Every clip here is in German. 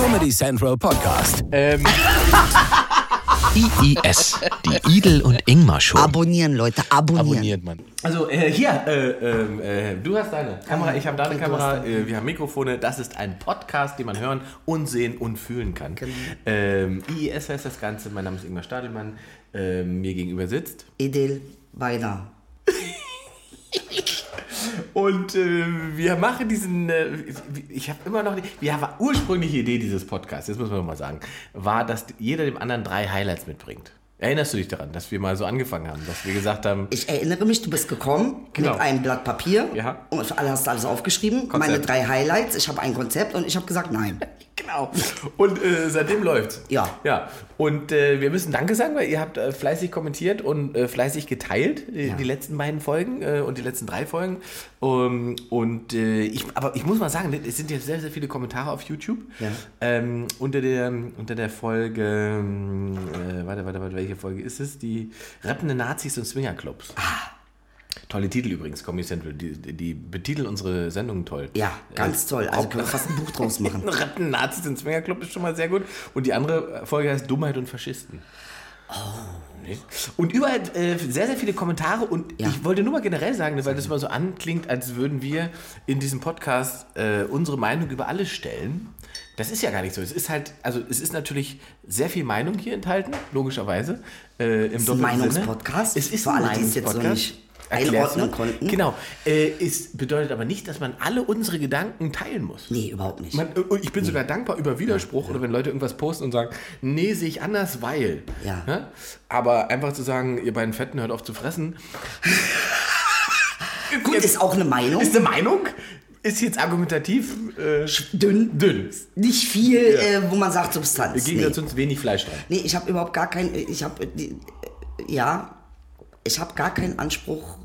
Comedy Central Podcast. Ähm, IIS, die Idel und Ingmar Show. Abonnieren, Leute, abonnieren. abonniert man. Also äh, hier, äh, ähm, äh, du hast deine Kamera, ich habe deine Du Kamera, hast äh, wir haben Mikrofone. Das ist ein Podcast, den man hören und sehen und fühlen kann. Genau. Ähm, IIS heißt das Ganze. Mein Name ist Ingmar Stadelmann. Ähm, mir gegenüber sitzt. Edel Weiner. Und äh, wir machen diesen, äh, ich habe immer noch nicht, die ursprüngliche Idee dieses Podcasts, das muss man nochmal sagen, war, dass jeder dem anderen drei Highlights mitbringt. Erinnerst du dich daran, dass wir mal so angefangen haben, dass wir gesagt haben, Ich erinnere mich, du bist gekommen Genau. mit einem Blatt Papier Ja. und hast alles aufgeschrieben. Konzept. Meine drei Highlights. Ich habe ein Konzept und ich habe gesagt, nein. Genau. Und äh, seitdem läuft's. Ja. Ja. Und äh, wir müssen Danke sagen, weil ihr habt äh, fleißig kommentiert und äh, fleißig geteilt äh, Ja. die letzten beiden Folgen äh, und die letzten drei Folgen. Um, und äh, ich, aber ich muss mal sagen, es sind jetzt sehr, sehr viele Kommentare auf YouTube Ja. ähm, unter der unter der Folge. ähm, Äh, warte, warte, warte, welche Folge ist es? Die rappende Nazis und Swingerclubs. Ah. Tolle Titel übrigens, Comedy Central. Die, die betiteln unsere Sendungen toll. Ja, ganz Äh, toll. Also auch- können wir fast ein Buch draus machen. Ratten, Nazis im Swingerclub ist schon mal sehr gut. Und die andere Folge heißt Dummheit und Faschisten. Oh. Und überall äh, sehr, sehr viele Kommentare. Und Ja. ich wollte nur mal generell sagen, weil das immer so anklingt, als würden wir in diesem Podcast äh, unsere Meinung über alles stellen. Das ist ja gar nicht so. Es ist halt, also es ist natürlich sehr viel Meinung hier enthalten, logischerweise. Äh, Im ist ein Meinungspodcast. Es ist Für ein alle, die es jetzt so Meinungspodcast. nicht einordnen konnten. Genau. Äh, es bedeutet aber nicht, dass man alle unsere Gedanken teilen muss. Nee, überhaupt nicht. Man, und ich bin sogar dankbar über Widerspruch oder wenn Leute irgendwas posten und sagen, nee, sehe ich anders, weil. Ja. Ne? Aber einfach zu sagen, ihr beiden Fetten hört auf zu fressen. Gut, ist auch eine Meinung. Ist eine Meinung? Ist jetzt argumentativ äh, dünn. dünn. Nicht viel, äh, wo man sagt Substanz. Im Nee. Gegensatz zu uns wenig Fleisch dran. Nee, ich habe überhaupt gar keinen, ich habe, äh, ja, ich habe gar keinen Anspruch,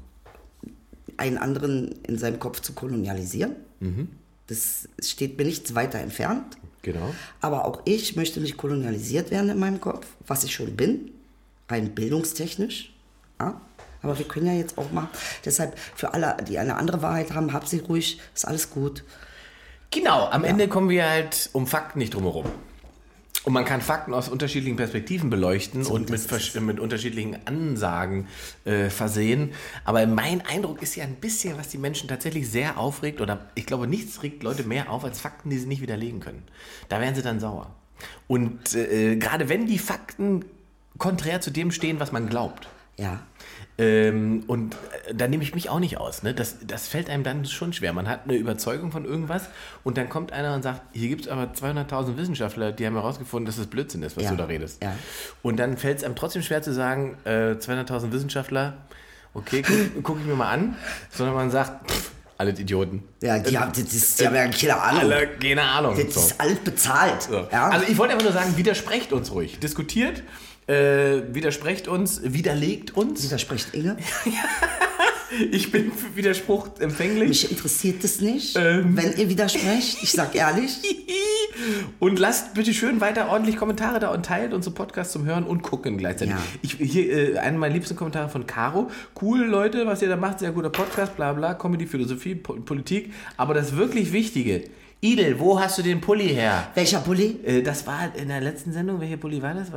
einen anderen in seinem Kopf zu kolonialisieren. Mhm. Das steht mir nichts weiter entfernt. Genau. Aber auch ich möchte nicht kolonialisiert werden in meinem Kopf, was ich schon bin, rein bildungstechnisch. Ja? Aber wir können ja jetzt auch mal, deshalb für alle, die eine andere Wahrheit haben, habt sie ruhig, ist alles gut. Genau, am Ende kommen wir halt um Fakten nicht drumherum. Und man kann Fakten aus unterschiedlichen Perspektiven beleuchten und mit, mit unterschiedlichen Ansagen äh, versehen. Aber mein Eindruck ist ja ein bisschen, was die Menschen tatsächlich sehr aufregt, oder ich glaube, nichts regt Leute mehr auf als Fakten, die sie nicht widerlegen können. Da werden sie dann sauer. Und äh, gerade wenn die Fakten konträr zu dem stehen, was man glaubt. Ja. Ähm, und äh, da nehme ich mich auch nicht aus. Ne? Das, das fällt einem dann schon schwer. Man hat eine Überzeugung von irgendwas und dann kommt einer und sagt, hier gibt es aber 200.000 Wissenschaftler, die haben herausgefunden, dass es Blödsinn ist, was Ja. du da redest. Ja. Und dann fällt es einem trotzdem schwer zu sagen, äh, 200.000 Wissenschaftler, okay, gucke guck ich mir mal an, sondern man sagt, pff, alles Idioten. Ja, die, haben, das ist, die haben ja keine Ahnung. Alle, keine Ahnung. Das So. ist alles bezahlt. So. Ja? Also ich wollte einfach nur sagen, widersprecht uns ruhig. Diskutiert, äh, widersprecht uns, widerlegt uns. Widerspricht Inge. Ich bin für Widerspruch empfänglich. Mich interessiert es nicht, Ähm. wenn ihr widersprecht. Ich sag ehrlich. Und lasst bitte schön weiter ordentlich Kommentare da und teilt unsere Podcasts zum Hören und Gucken gleichzeitig. Ja. Ich, hier, äh, einer meiner liebsten Kommentare von Caro. Cool, Leute, was ihr da macht, sehr guter Podcast, bla bla, Comedy, Philosophie, Po- Politik. Aber das wirklich Wichtige, Idel, wo hast du den Pulli her? Welcher Pulli? Äh, das war in der letzten Sendung, welcher Pulli war das?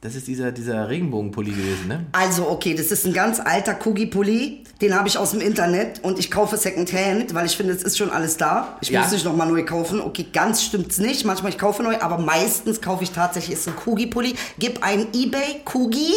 Das ist dieser, dieser Regenbogenpulli gewesen, ne? Also, okay, das ist ein ganz alter Kugi-Pulli. Den habe ich aus dem Internet und ich kaufe Secondhand, weil ich finde, es ist schon alles da. Ich Ja. muss nicht nochmal neu kaufen. Okay, ganz stimmt's nicht. Manchmal ich kaufe neu, aber meistens kaufe ich tatsächlich, ist ein Kugi-Pulli. Gib einen Ebay Kugi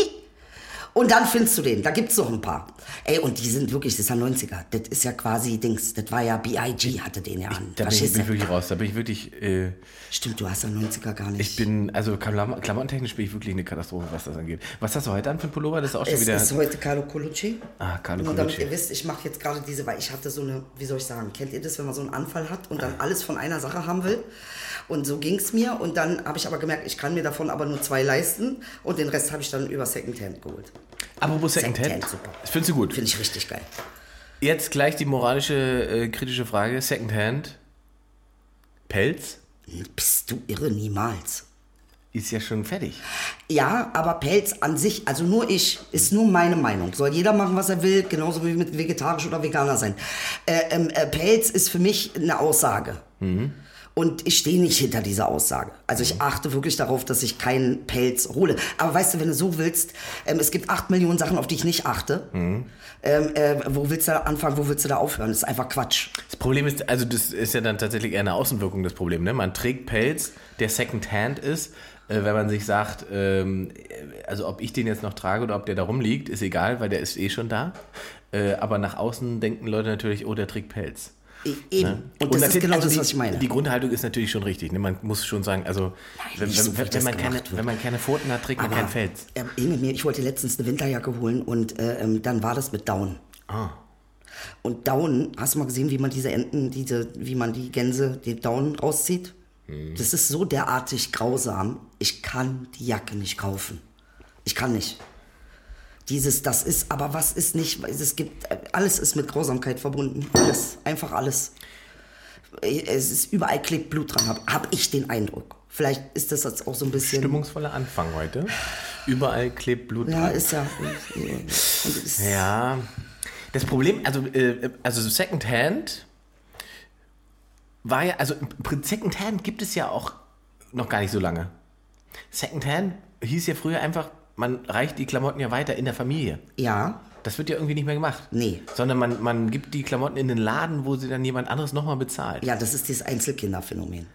und dann findest du den. Da gibt's noch ein paar. Ey, und die sind wirklich, das ist ja 90er. Das ist ja quasi Dings. Das war ja B.I.G. hatte den ja an. Da bin ich, bin ich wirklich raus. Da bin ich wirklich. Äh, Stimmt, du hast ja 90er gar nicht. ich bin, also Klam klamottentechnisch bin ich wirklich eine Katastrophe, was das angeht. Was hast du heute an für ein Pullover? Das ist auch schon Es wieder. ist heute Carlo Colucci. Ah, Carlo Nur damit Colucci. ihr wisst, ich mache jetzt gerade diese, weil ich hatte so eine, wie soll ich sagen, kennt ihr das, wenn man so einen Anfall hat und dann alles von einer Sache haben will? Und so ging es mir und dann habe ich aber gemerkt, ich kann mir davon aber nur zwei leisten und den Rest habe ich dann über Secondhand geholt. Apropos Secondhand. Secondhand, super. Das findest du gut. Finde ich richtig geil. Jetzt gleich die moralische, äh, kritische Frage. Secondhand. Pelz Bist du irre? Niemals. ist ja schon fertig. Ja, aber Pelz an sich, also nur ich, ist nur meine Meinung. Soll jeder machen, was er will, genauso wie mit vegetarisch oder Veganer sein. Äh, ähm, äh, Pelz ist für mich eine Aussage. Und ich stehe nicht hinter dieser Aussage. Also ich achte wirklich darauf, dass ich keinen Pelz hole. Aber weißt du, wenn du so willst, ähm, es gibt acht Millionen Sachen, auf die ich nicht achte. Ähm, äh, wo willst du da anfangen, wo willst du da aufhören? Das ist einfach Quatsch. Das Problem ist, also das ist ja dann tatsächlich eher eine Außenwirkung des Problems. Ne? Man trägt Pelz, der Secondhand ist. Äh, wenn man sich sagt, ähm, also ob ich den jetzt noch trage oder ob der da rumliegt, ist egal, weil der ist eh schon da. Äh, aber nach außen denken Leute natürlich, oh, der trägt Pelz. E- Eben. Ne? Und das ist genau also das, was ich meine. Die Grundhaltung ist natürlich schon richtig. Ne? Man muss schon sagen, also wenn, nicht wenn, so, wenn, das man keine, wenn man keine Pfoten hat, trägt man kein äh, Emil, mir- ich wollte letztens eine Winterjacke holen und äh, ähm, dann war das mit Down. Ah. Und Down, hast du mal gesehen, wie man diese Enten, diese, wie man die Gänse, den Down rauszieht? Hm. Das ist so derartig grausam. Ich kann die Jacke nicht kaufen. Ich kann nicht. Dieses, das ist, aber was ist nicht, es gibt, alles ist mit Grausamkeit verbunden. Alles, einfach alles. Es ist, überall klebt Blut dran, habe hab ich den Eindruck. Vielleicht ist das jetzt auch so ein bisschen. Stimmungsvoller Anfang heute. Überall klebt Blut Ja, dran. ist ja. Und ist, Ja. Das Problem, also, äh, also Secondhand war ja, also Secondhand gibt es ja auch noch gar nicht so lange. Secondhand hieß ja früher einfach, man reicht die Klamotten ja weiter in der Familie. ja, Das wird ja irgendwie nicht mehr gemacht. Nee. Sondern man, man gibt die Klamotten in den Laden, wo sie dann jemand anderes nochmal bezahlt. ja, das ist dieses Einzelkinderphänomen.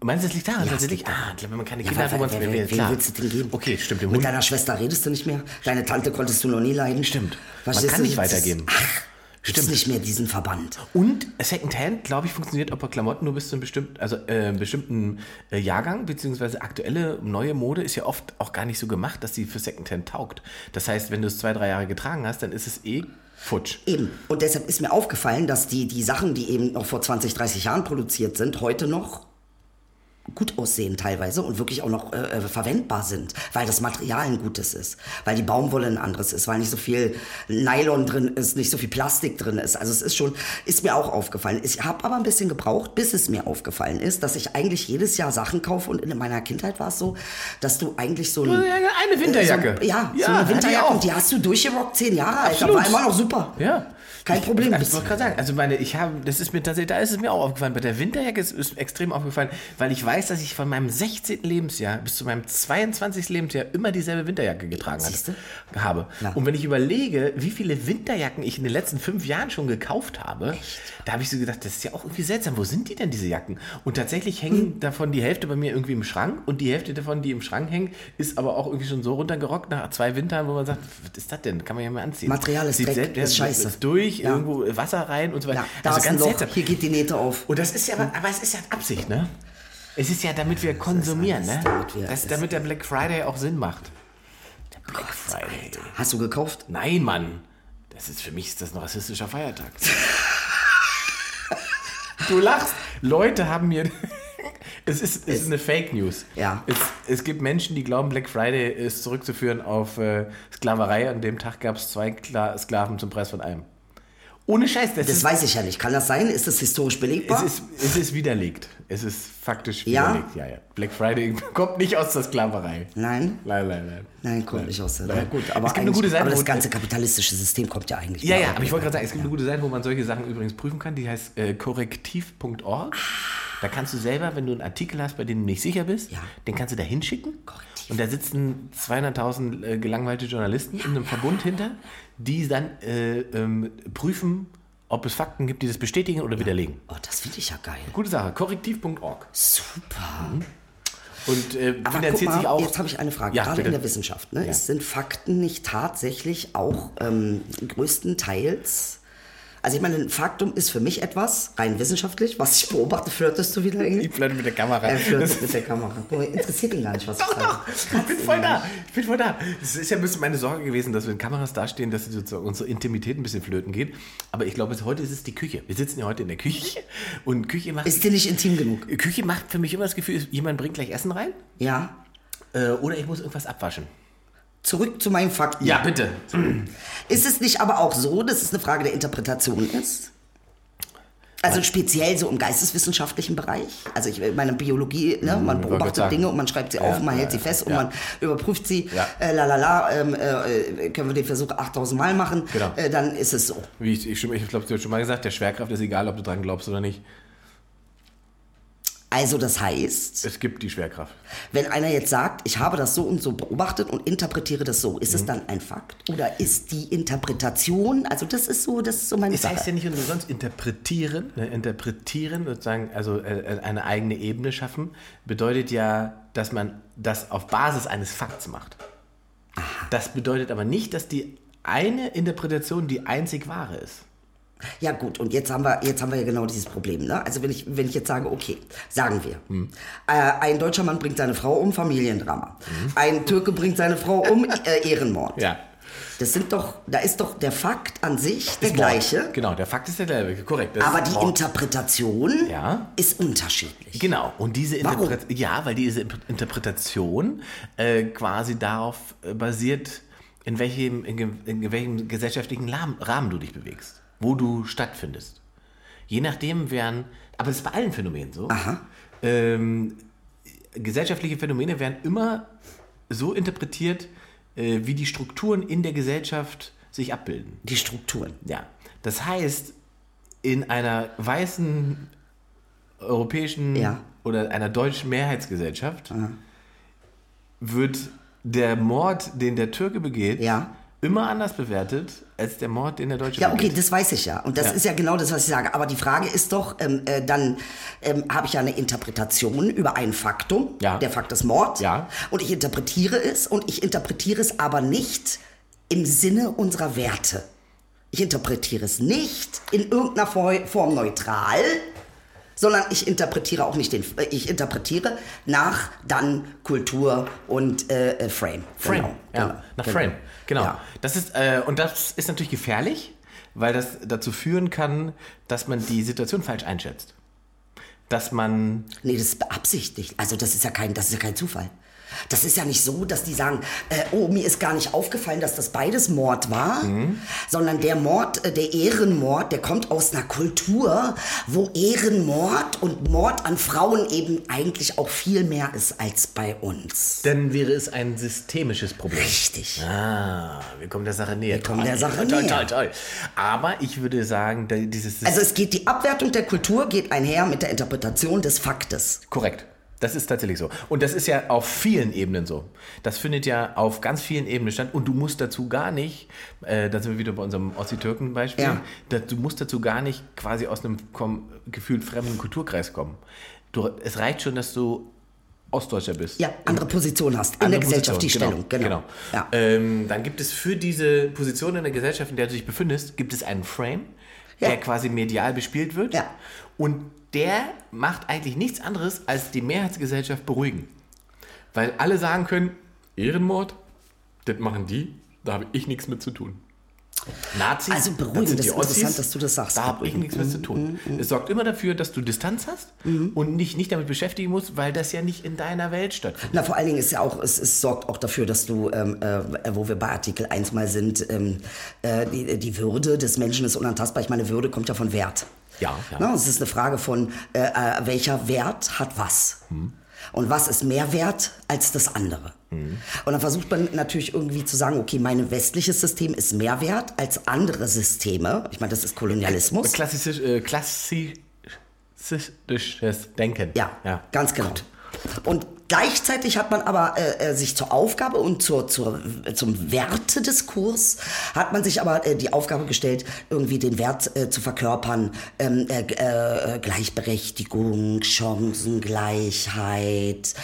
Meinst du, das liegt daran Ja, tatsächlich? Ah, wenn man keine Ja, Kinder hat, wo wer, wer, wen willst du denn geben? Okay, stimmt. Mit deiner Schwester redest du nicht mehr. Deine Tante konntest du noch nie leiden. Stimmt. Was Man kann nicht weitergeben. Ach, Stimmt. Nicht mehr diesen Verband. Und Secondhand, glaube ich, funktioniert auch bei Klamotten nur bis zu einem bestimmten, also, äh, bestimmten äh, Jahrgang, beziehungsweise aktuelle neue Mode ist ja oft auch gar nicht so gemacht, dass sie für Secondhand taugt. Das heißt, wenn du es zwei, drei Jahre getragen hast, dann ist es eh futsch. Eben. Und deshalb ist mir aufgefallen, dass die, die Sachen, die eben noch vor 20, 30 Jahren produziert sind, heute noch gut aussehen teilweise und wirklich auch noch äh, äh, verwendbar sind, weil das Material ein gutes ist, weil die Baumwolle ein anderes ist, weil nicht so viel Nylon drin ist, nicht so viel Plastik drin ist. Also es ist schon, ist mir auch aufgefallen. Ich habe aber ein bisschen gebraucht, bis es mir aufgefallen ist, dass ich eigentlich jedes Jahr Sachen kaufe und in meiner Kindheit war es so, dass du eigentlich so ein, Eine Winterjacke. Äh, so, ja, Ja, so eine Winterjacke und die hast du durchgerockt zehn Jahre, Absolut. war immer noch super. Ja. Kein Problem. Ich, ich wollte gerade sagen, also meine, ich habe, das ist mir tatsächlich, da ist es mir auch aufgefallen. Bei der Winterjacke ist es extrem aufgefallen, weil ich weiß, dass ich von meinem 16. Lebensjahr bis zu meinem 22. Lebensjahr immer dieselbe Winterjacke getragen Siehste? hatte, habe. Ja. Und wenn ich überlege, wie viele Winterjacken ich in den letzten fünf Jahren schon gekauft habe, da habe ich so gedacht, das ist ja auch irgendwie seltsam. Wo sind die denn, diese Jacken? Und tatsächlich hängen Hm. davon die Hälfte bei mir irgendwie im Schrank und die Hälfte davon, die im Schrank hängen, ist aber auch irgendwie schon so runtergerockt nach zwei Wintern, wo man sagt, was ist das denn? Kann man ja mal anziehen. Material ist Dreck, selbst- ist scheiße. Ist Ja. irgendwo Wasser rein und so weiter. Ja, da also ist ein ganz Loch, hier geht die Nähte auf. Und das ist ja, aber, aber es ist ja Absicht, ne? Es ist ja, damit wir konsumieren, ne? damit wir- das, damit der Black Friday auch Sinn macht. Der Black Friday. Hast du gekauft? Nein, Mann. Das ist für mich ist das ein rassistischer Feiertag. du lachst. Leute haben mir. Es ist, es ist eine Fake News. Ja. Es, es gibt Menschen, die glauben, Black Friday ist zurückzuführen auf äh, Sklaverei. An dem Tag gab es zwei Kla Sklaven zum Preis von einem. Ohne Scheiß, das, Das ist, weiß ich ja nicht. Kann das sein? Ist das historisch belegbar? es, ist, es ist widerlegt. Es ist faktisch Ja? widerlegt. Ja, ja. Black Friday kommt nicht aus der Sklaverei. Nein? Nein, nein, nein. Nein, kommt nicht aus der. Nein. Na gut, aber, Es gibt eine gute Seite, aber das ganze kapitalistische System kommt ja eigentlich. Ja, ja, aber ich wollte gerade sagen, es gibt eine gute Seite, wo man solche Sachen übrigens prüfen kann, die heißt äh, korrektiv.org. Da kannst du selber, wenn du einen Artikel hast, bei dem du nicht sicher bist, Ja. den kannst du da hinschicken. Korrektiv. Und da sitzen 200.000 äh, gelangweilte Journalisten in einem Verbund hinter, die dann äh, ähm, prüfen, ob es Fakten gibt, die das bestätigen oder widerlegen. Oh, das finde ich ja geil. Gute Sache, korrektiv.org. Super. Und äh, Aber finanziert mal, sich auch. jetzt habe ich eine Frage. Ja, Gerade bitte. in der Wissenschaft. Ne? Ja. Es sind Fakten nicht tatsächlich auch ähm, größtenteils. Also ich meine, ein Faktum ist für mich etwas, rein wissenschaftlich, was ich beobachte, flirtest du wieder irgendwie? Ich flirte mit der Kamera. Er flirtet mit der Kamera. Mal, Interessiert ihn gar nicht, was ich Doch, sage. doch, ich bin voll da. Ich bin voll da. Es ist ja ein bisschen meine Sorge gewesen, dass wenn Kameras dastehen, dass sozusagen unsere Intimität ein bisschen flöten geht. Aber ich glaube, heute ist es die Küche. Wir sitzen ja heute in der Küche und Küche macht. Ist dir nicht intim genug? Küche macht für mich immer das Gefühl, jemand bringt gleich Essen rein Ja. äh, oder ich muss irgendwas abwaschen. Zurück zu meinen Fakten. bitte. Ist es nicht aber auch so, dass es eine Frage der Interpretation ist? Also speziell so im geisteswissenschaftlichen Bereich. Also ich meine Biologie, ne? man wollte gerade beobachtet. Dinge und man schreibt sie Ja, auf, man ja, hält sie ja, fest und ja. man überprüft sie. Ja. Äh, la la la, ähm, äh, können wir den Versuch 8000 Mal machen, Genau. äh, dann ist es so. Wie ich, ich, ich glaube, du hast schon mal gesagt, der Schwerkraft ist egal, ob du dran glaubst oder nicht. Also das heißt, Es gibt die Schwerkraft. wenn einer jetzt sagt, ich habe das so und so beobachtet und interpretiere das so, ist es dann ein Fakt? Oder ist die Interpretation, also das ist so, das ist so meine Es heißt Sache. ja nicht umsonst interpretieren. Ne? Interpretieren, sozusagen, also äh, eine eigene Ebene schaffen, bedeutet ja, dass man das auf Basis eines Fakts macht. Das bedeutet aber nicht, dass die eine Interpretation die einzig wahre ist. Ja gut, und jetzt haben wir, jetzt haben wir ja genau dieses Problem. Ne? Also wenn ich, wenn ich jetzt sage, okay, sagen wir, Hm. äh, ein deutscher Mann bringt seine Frau um, Familiendrama. Hm. Ein Türke bringt seine Frau um, äh, Ehrenmord. Ja. Das sind doch, da ist doch der Fakt an sich der Mord. gleiche, Genau, der Fakt ist der gleiche. Korrekt. aber die Mord. Interpretation Ja. ist unterschiedlich. Genau, und diese? Interpretation, ja, weil diese Interpretation äh, quasi darauf äh, basiert, in welchem, in, in welchem gesellschaftlichen Rahmen du dich bewegst, wo du stattfindest. Je nachdem werden, aber das ist bei allen Phänomenen so. Ähm, gesellschaftliche Phänomene werden immer so interpretiert, äh, wie die Strukturen in der Gesellschaft sich abbilden. Die Strukturen. Ja, das heißt, in einer weißen europäischen Ja. oder einer deutschen Mehrheitsgesellschaft wird der Mord, den der Türke begeht, Ja. Immer anders bewertet als der Mord, den der Deutsche Ja, okay, begeht. das weiß ich ja. Und das Ja. ist ja genau das, was ich sage. Aber die Frage ist doch, ähm, äh, dann ähm, habe ich ja eine Interpretation über ein Faktum. Ja. Der Fakt ist Mord. Ja. Und ich interpretiere es und ich interpretiere es aber nicht im Sinne unserer Werte. Ich interpretiere es nicht in irgendeiner Fo- Form neutral, sondern ich interpretiere auch nicht den, äh, ich interpretiere nach dann Kultur und äh, äh, Frame. Frame, Genau, ja, genau, nach genau. Frame, genau. Ja. Das ist, äh, und das ist natürlich gefährlich, weil das dazu führen kann, dass man die Situation falsch einschätzt. Dass man Nee, das ist beabsichtigt. Also das ist ja kein, das ist ja kein Zufall. Das ist ja nicht so, dass die sagen, äh, oh, mir ist gar nicht aufgefallen, dass das beides Mord war, sondern der Mord, äh, der Ehrenmord, der kommt aus einer Kultur, wo Ehrenmord und Mord an Frauen eben eigentlich auch viel mehr ist als bei uns. Dann wäre es ein systemisches Problem. Richtig. Ah, wir kommen der Sache näher. Wir kommen Toll, der Sache toll, näher. Toll, toll. Aber ich würde sagen, dieses Also es geht, die Abwertung der Kultur geht einher mit der Interpretation des Faktes. korrekt. Das ist tatsächlich so. Und das ist ja auf vielen Ebenen so. Das findet ja auf ganz vielen Ebenen statt. Und du musst dazu gar nicht, äh, da sind wir wieder bei unserem Ossi-Türken-Beispiel, Ja. du musst dazu gar nicht quasi aus einem kom- gefühlt fremden Kulturkreis kommen. Du, es reicht schon, dass du Ostdeutscher bist. Ja, andere Position hast in der Andere Gesellschaft, die Position, Stellung. Genau. Ja. Ähm, dann gibt es für diese Position in der Gesellschaft, in der du dich befindest, gibt es einen Frame, Ja. der quasi medial bespielt wird. Ja. Und der macht eigentlich nichts anderes, als die Mehrheitsgesellschaft beruhigen. Weil alle sagen können, Ehrenmord, das machen die, da habe ich nichts mit zu tun. Nazis, Also beruhigen, das die ist interessant, dass du das sagst. Da habe ich nichts mit zu tun. Es sorgt immer dafür, dass du Distanz hast und dich nicht damit beschäftigen musst, weil das ja nicht in deiner Welt stattfindet. Na, vor allen Dingen ist ja auch, es, es sorgt auch dafür, dass du, ähm, äh, wo wir bei Artikel 1 mal sind, ähm, äh, die, die Würde des Menschen ist unantastbar. Ich meine, Würde kommt ja von Wert. Ja, ja. Na, es ist eine Frage von, äh, äh, welcher Wert hat was? Und was ist mehr wert als das andere? Und dann versucht man natürlich irgendwie zu sagen, okay, mein westliches System ist mehr wert als andere Systeme. Ich meine, das ist Kolonialismus. Klassisch, äh, klassisches Denken. Ja, ganz genau. Und gleichzeitig hat man aber äh, äh, sich zur Aufgabe und zur, zur, zum Wertediskurs hat man sich aber äh, die Aufgabe gestellt, irgendwie den Wert äh, zu verkörpern, ähm, äh, äh, Gleichberechtigung, Chancengleichheit,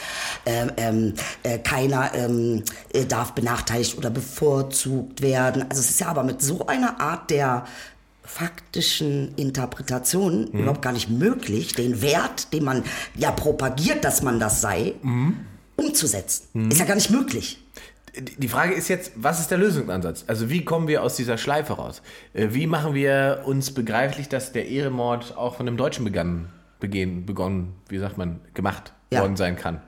ähm, ähm, äh, keiner ähm, äh, darf benachteiligt oder bevorzugt werden. Also es ist ja aber mit so einer Art der faktischen Interpretation überhaupt gar nicht möglich, den Wert, den man ja propagiert, dass man das sei, umzusetzen. Ist ja gar nicht möglich. Die Frage ist jetzt, was ist der Lösungsansatz? Also wie kommen wir aus dieser Schleife raus? Äh, Wie machen wir uns begreiflich, dass der Ehrenmord auch von einem Deutschen begann, begehen, begonnen, wie sagt man, gemacht Ja. worden sein kann?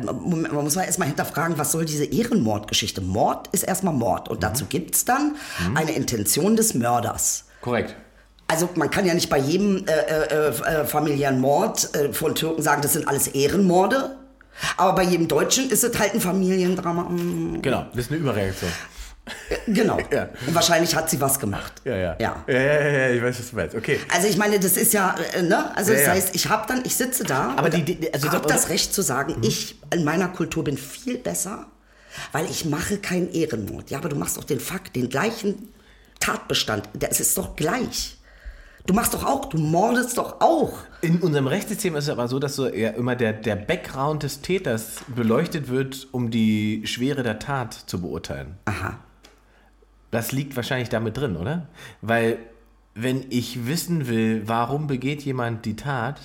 Man muss mal erstmal hinterfragen, was soll diese Ehrenmordgeschichte? Mord ist erstmal Mord und dazu gibt es dann eine Intention des Mörders. Korrekt. Also man kann ja nicht bei jedem äh, äh, äh, familiären Mord äh, von Türken sagen, das sind alles Ehrenmorde. Aber bei jedem Deutschen ist es halt ein Familiendrama. Mm. Genau, das ist eine Überreaktion. Genau. Ja. Und wahrscheinlich hat sie was gemacht. Ja, ja. Ja. Ja, ja, ja, ich weiß, was du meinst. Okay. Also ich meine, das ist ja, äh, ne? Also das heißt, ich habe dann, ich sitze da Aber die- die- also habe da- das Recht zu sagen, ich in meiner Kultur bin viel besser, weil ich mache keinen Ehrenmord. Ja, aber du machst doch den Fakt, den gleichen Tatbestand. Das ist doch gleich. Du machst doch auch, du mordest doch auch. In unserem Rechtssystem ist es aber so, dass so ja immer der, der Background des Täters beleuchtet wird, um die Schwere der Tat zu beurteilen. Aha. Das liegt wahrscheinlich damit drin, oder? Weil, wenn ich wissen will, warum begeht jemand die Tat,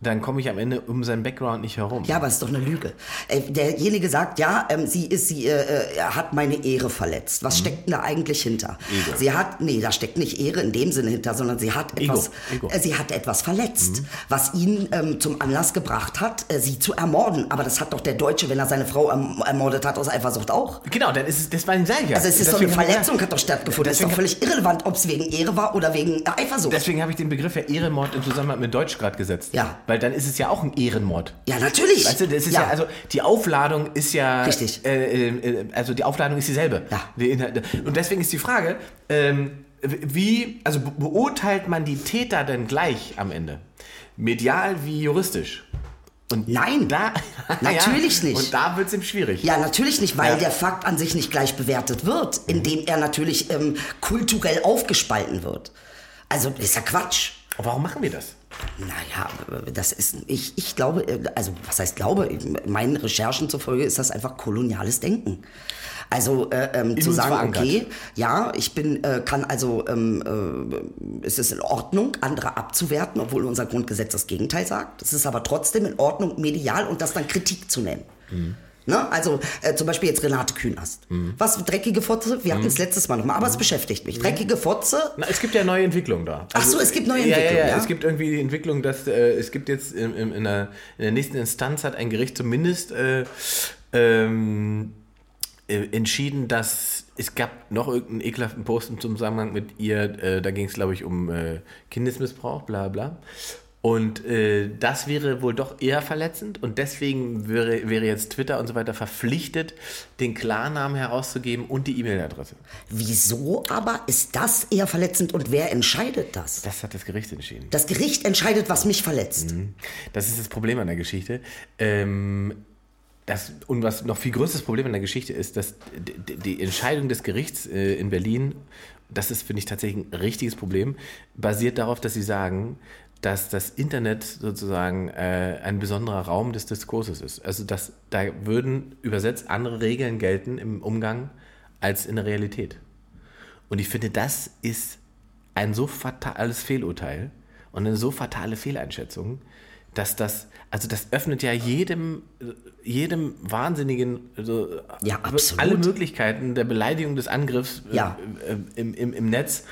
dann komme ich am Ende um seinen Background nicht herum. Ja, aber es ist doch eine Lüge. Äh, derjenige sagt, ja, ähm, sie ist, sie äh, äh, hat meine Ehre verletzt. Was steckt denn da eigentlich hinter? Mhm. Ego. Sie hat, nee, da steckt nicht Ehre in dem Sinne hinter, sondern sie hat Ego. etwas, Ego. Mhm. Äh, sie hat etwas verletzt, was ihn ähm, zum Anlass gebracht hat, äh, sie zu ermorden. Aber das hat doch der Deutsche, wenn er seine Frau erm ermordet hat, aus Eifersucht auch. Genau, dann ist es, das war ein ja. Also es ist doch eine Verletzung, hat doch stattgefunden. Es ist doch völlig irrelevant, ob es wegen Ehre war oder wegen Eifersucht. Deswegen habe ich den Begriff ja Ehrenmord im Zusammenhang mit Deutsch gerade gesetzt. Ja. Weil dann ist es ja auch ein Ehrenmord. ja, natürlich. Weißt du, das ist ja, also die Aufladung ist ja. Richtig. Äh, äh, also die Aufladung ist dieselbe. Ja. Und deswegen ist die Frage, ähm, wie, also be- beurteilt man die Täter denn gleich am Ende? Medial wie juristisch? Und Nein, da, natürlich nicht. Und da wird es ihm schwierig. Ja, natürlich nicht, weil Ja. der Fakt an sich nicht gleich bewertet wird, indem er natürlich ähm, kulturell aufgespalten wird. Also ist ja Quatsch. Warum machen wir das? Naja, das ist, ich, ich glaube, also was heißt glaube, meinen Recherchen zufolge ist das einfach koloniales Denken. Also äh, ähm, zu sagen, verankert. okay, ja, ich bin, äh, kann also, ähm, äh, es ist in Ordnung, andere abzuwerten, obwohl unser Grundgesetz das Gegenteil sagt. Es ist aber trotzdem in Ordnung, medial und das dann Kritik zu nennen. Mhm. Ne? Also äh, zum Beispiel jetzt Renate Künast. Was, dreckige Fotze? Wir hatten Mhm. es letztes Mal nochmal, aber es beschäftigt mich. Dreckige Fotze, Na, es gibt ja neue Entwicklungen da. Ach so, es gibt neue ja, Ja, Entwicklungen, ja, ja? es gibt irgendwie die Entwicklung, dass äh, es gibt jetzt in, in, in, der, in der nächsten Instanz hat ein Gericht zumindest äh, ähm, äh, entschieden, dass es gab noch irgendeinen ekelhaften Post im Zusammenhang mit ihr, äh, da ging es glaube ich um äh, Kindesmissbrauch, bla bla. Und äh, das wäre wohl doch eher verletzend und deswegen wäre, wäre jetzt Twitter und so weiter verpflichtet, den Klarnamen herauszugeben und die E-Mail-Adresse. Wieso aber ist das eher verletzend und wer entscheidet das? Das hat das Gericht entschieden. Das Gericht entscheidet, was mich verletzt. Das ist das Problem an der Geschichte. Ähm, das, und was noch viel größeres Problem an der Geschichte ist, dass die, die Entscheidung des Gerichts äh, in Berlin, das ist, finde ich, tatsächlich ein richtiges Problem, basiert darauf, dass sie sagen, dass das Internet sozusagen äh, ein besonderer Raum des Diskurses ist. Also dass da würden übersetzt andere Regeln gelten im Umgang als in der Realität. Und ich finde, das ist ein so fatales Fehlurteil und eine so fatale Fehleinschätzung, dass das, also das öffnet ja jedem, jedem Wahnsinnigen also Ja, alle Möglichkeiten der Beleidigung des Angriffs äh, Ja. äh, im, im, im Netz.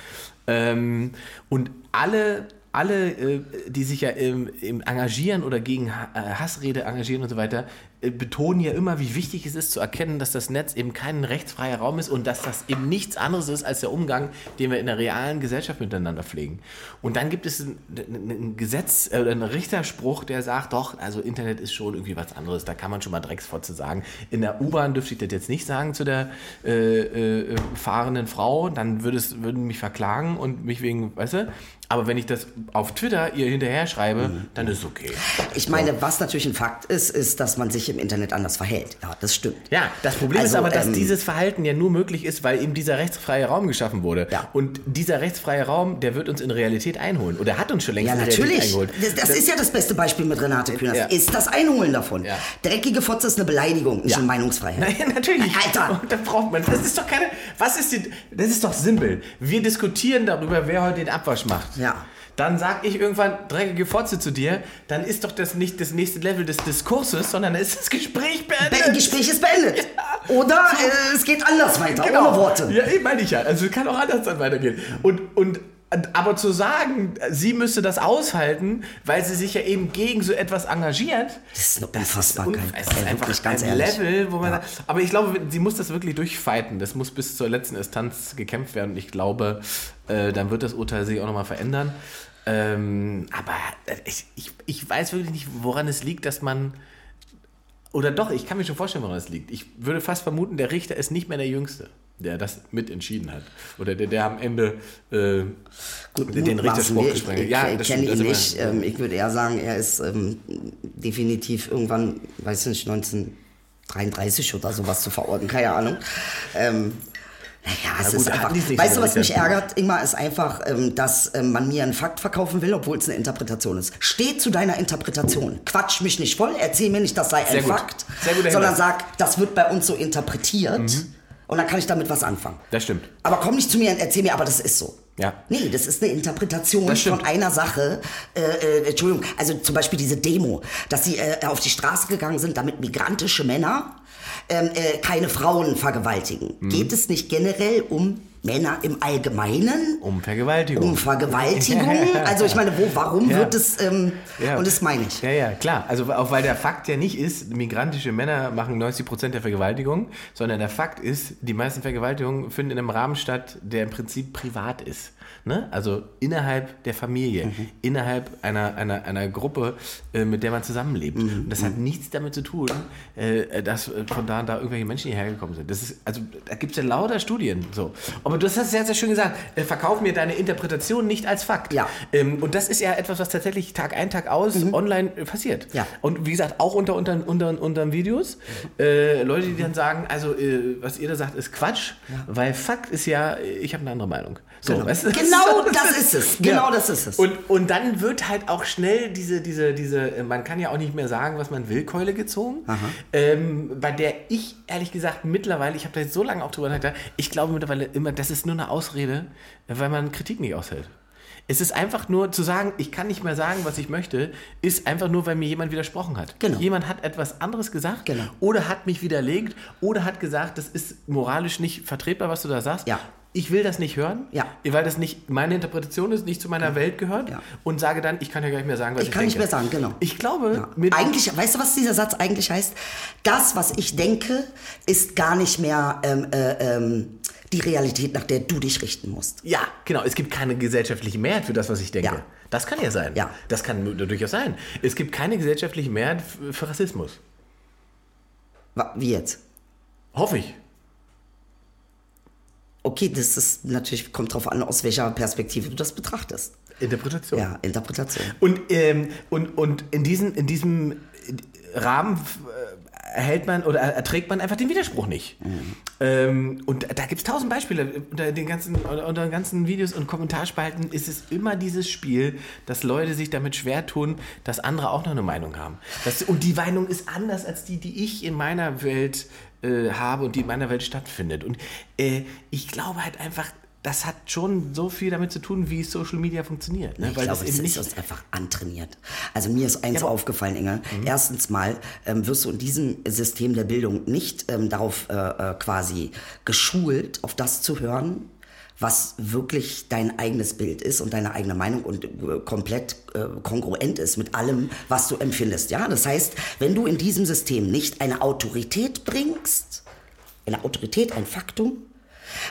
Ähm, und alle, alle äh, die sich ja im Engagieren oder gegen äh, Hassrede engagieren und so weiter, äh, betonen ja immer, wie wichtig es ist zu erkennen, dass das Netz eben kein rechtsfreier Raum ist und dass das eben nichts anderes ist als der Umgang, den wir in der realen Gesellschaft miteinander pflegen. Und dann gibt es ein, ein, Gesetz äh, oder einen Richterspruch, der sagt, doch, also Internet ist schon irgendwie was anderes, da kann man schon mal Drecksfotze sagen. In der U-Bahn dürfte ich das jetzt nicht sagen zu der äh, äh, fahrenden Frau, dann würde es, würden mich verklagen und mich wegen, weißt du, aber wenn ich das auf Twitter ihr hinterher schreibe, dann ist es okay. Ich meine, was natürlich ein Fakt ist, ist, dass man sich im Internet anders verhält. Ja, das stimmt. Ja, das Problem ist Also, aber, dass ähm, dieses Verhalten ja nur möglich ist, weil eben dieser rechtsfreie Raum geschaffen wurde. Ja. Und dieser rechtsfreie Raum, der wird uns in Realität einholen. Oder hat uns schon längst Ja, in Realität natürlich. eingeholt. Das, das ist ja das beste Beispiel mit Renate Künast. Ja. Ist das Einholen davon. Ja. Dreckige Fotze ist eine Beleidigung, nicht Ja. eine Meinungsfreiheit. Nein, natürlich. Alter. Und da braucht man. Das ist doch keine. Was ist die. Das ist doch simpel. Wir diskutieren darüber, wer heute den Abwasch macht. Ja. Dann sag ich irgendwann dreckige Fotze zu dir, dann ist doch das nicht das nächste Level des Diskurses, sondern ist das Gespräch beendet. Be Gespräch ist beendet. Oder äh, es geht anders weiter, Genau. ohne Worte. Ja, eben meine ich ja. Also es kann auch anders dann weitergehen. Und, und aber zu sagen, sie müsste das aushalten, weil sie sich ja eben gegen so etwas engagiert, Das ist eine das ist, es ist einfach wirklich, ganz ein ehrlich. Level, wo man Ja. sagt, aber ich glaube, sie muss das wirklich durchfighten. Das muss bis zur letzten Instanz gekämpft werden. Und ich glaube, äh, dann wird das Urteil sich auch nochmal verändern. Ähm, aber ich, ich, ich weiß wirklich nicht, woran es liegt, dass man oder doch, ich kann mir schon vorstellen, woran es liegt. Ich würde fast vermuten, der Richter ist nicht mehr der Jüngste. Der das mitentschieden hat. Oder der, der am Ende äh, Gut, den Richterspruch gesprengt Ich, hat. ich, das ich kenne ihn das nicht. immer- Ähm, ich würde eher sagen, er ist ähm, definitiv irgendwann, weiß nicht, 1933 oder sowas zu verorten, keine Ahnung. Ähm, naja, es gut, ist einfach. Weißt du, was mich ärgert, Ingmar, ist einfach, ähm, dass ähm, man mir einen Fakt verkaufen will, obwohl es eine Interpretation ist. Steh zu deiner Interpretation. Quatsch mich nicht voll, erzähl mir nicht, das sei Sehr ein gut. Fakt, sondern sag, das wird bei uns so interpretiert und dann kann ich damit was anfangen. Das stimmt. Aber komm nicht zu mir und erzähl mir, aber das ist so. Ja. Nee, das ist eine Interpretation von einer Sache. Äh, äh, Entschuldigung, also zum Beispiel diese Demo, dass sie äh, auf die Straße gegangen sind, damit migrantische Männer ähm, äh, keine Frauen vergewaltigen. Mhm. Geht es nicht generell um Männer im Allgemeinen? Um Vergewaltigung. Um Vergewaltigung? Also ich meine, wo, warum Ja. wird es, ähm, Ja. und das meine ich. Ja, ja, klar. Also auch weil der Fakt ja nicht ist, migrantische Männer machen 90% der Vergewaltigung, sondern der Fakt ist, die meisten Vergewaltigungen finden in einem Rahmen statt, der im Prinzip privat ist. Ne? Also innerhalb der Familie, Mhm. innerhalb einer, einer, einer Gruppe, äh, mit der man zusammenlebt. Mhm. Und das hat nichts damit zu tun, äh, dass äh, von da und da irgendwelche Menschen hierher gekommen sind. Das ist, also da gibt es ja lauter Studien. So. Aber du hast das sehr, sehr schön gesagt. Äh, verkauf mir deine Interpretation nicht als Fakt. Ja. Ähm, und das ist ja etwas, was tatsächlich Tag ein, Tag aus online äh, passiert. Ja. Und wie gesagt, auch unter, unter, unter, unter Videos. Äh, Leute, die dann sagen, also äh, was ihr da sagt, ist Quatsch, weil Fakt ist ja, ich habe eine andere Meinung. So, Genau. weißt du? Genau das ist es. Genau das ist es. Und, und dann wird halt auch schnell diese, diese, diese, äh, man kann ja auch nicht mehr sagen, was man will, Keule gezogen. Ähm, bei der ich ehrlich gesagt mittlerweile, ich habe da jetzt so lange auch drüber nachgedacht, ich glaube mittlerweile immer, das ist nur eine Ausrede, weil man Kritik nicht aushält. Es ist einfach nur zu sagen, ich kann nicht mehr sagen, was ich möchte, ist einfach nur, weil mir jemand widersprochen hat. Genau. Jemand hat etwas anderes gesagt Genau. oder hat mich widerlegt oder hat gesagt, das ist moralisch nicht vertretbar, was du da sagst. Ja. Ich will das nicht hören, Ja. weil das nicht meine Interpretation ist, nicht zu meiner Welt gehört Ja. und sage dann, ich kann ja gar nicht mehr sagen, was ich, Ich kann nicht mehr sagen, genau. Ich glaube, Ja. Eigentlich, weißt du, was dieser Satz eigentlich heißt? Das, was ich denke, ist gar nicht mehr ähm, äh, ähm, die Realität, nach der du dich richten musst. ja, genau, es gibt keine gesellschaftliche Mehrheit für das, was ich denke. Ja. Das kann ja sein. Ja. Das kann durchaus sein. Es gibt keine gesellschaftliche Mehrheit für Rassismus. Wie jetzt? Hoffe ich. Okay, das ist natürlich, kommt drauf an, aus welcher Perspektive du das betrachtest. Interpretation. Ja, Interpretation. Und, ähm, und, und in, diesen, in diesem Rahmen erhält man oder erträgt man einfach den Widerspruch nicht. Ähm, und da gibt es tausend Beispiele. Unter den, ganzen, unter den ganzen Videos und Kommentarspalten ist es immer dieses Spiel, dass Leute sich damit schwer tun, dass andere auch noch eine Meinung haben. Das, und die Meinung ist anders als die, die ich in meiner Welt äh, habe und die in meiner Welt stattfindet. Und äh, ich glaube halt einfach, das hat schon so viel damit zu tun, wie Social Media funktioniert. Ne? Ich glaube, das es eben ist uns einfach antrainiert. Also mir ist eins Ja, aufgefallen, Engel. Erstens mal ähm, wirst du in diesem System der Bildung nicht ähm, darauf äh, äh, quasi geschult, auf das zu hören, was wirklich dein eigenes Bild ist und deine eigene Meinung und äh, komplett äh, kongruent ist mit allem, was du empfindest. Ja, das heißt, wenn du in diesem System nicht eine Autorität bringst, eine Autorität, ein Faktum,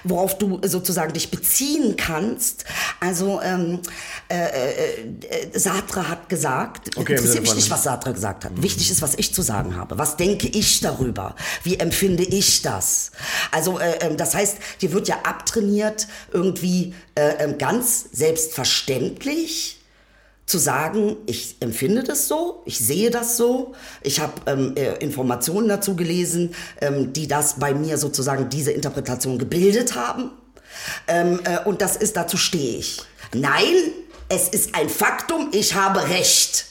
worauf du sozusagen dich beziehen kannst. Also ähm, äh, äh, äh, Sartre hat gesagt, Okay, interessiert mich nicht, was Sartre gesagt hat. Wichtig ist, was ich zu sagen habe. Was denke ich darüber? Wie empfinde ich das? Also äh, ähm, das heißt, dir wird ja abtrainiert, irgendwie äh, ähm, ganz selbstverständlich zu sagen, ich empfinde das so, ich sehe das so, ich habe ähm, äh, Informationen dazu gelesen, ähm, die das bei mir sozusagen diese Interpretation gebildet haben. Ähm, äh, und das ist, dazu stehe ich. Nein, es ist ein Faktum, ich habe Recht.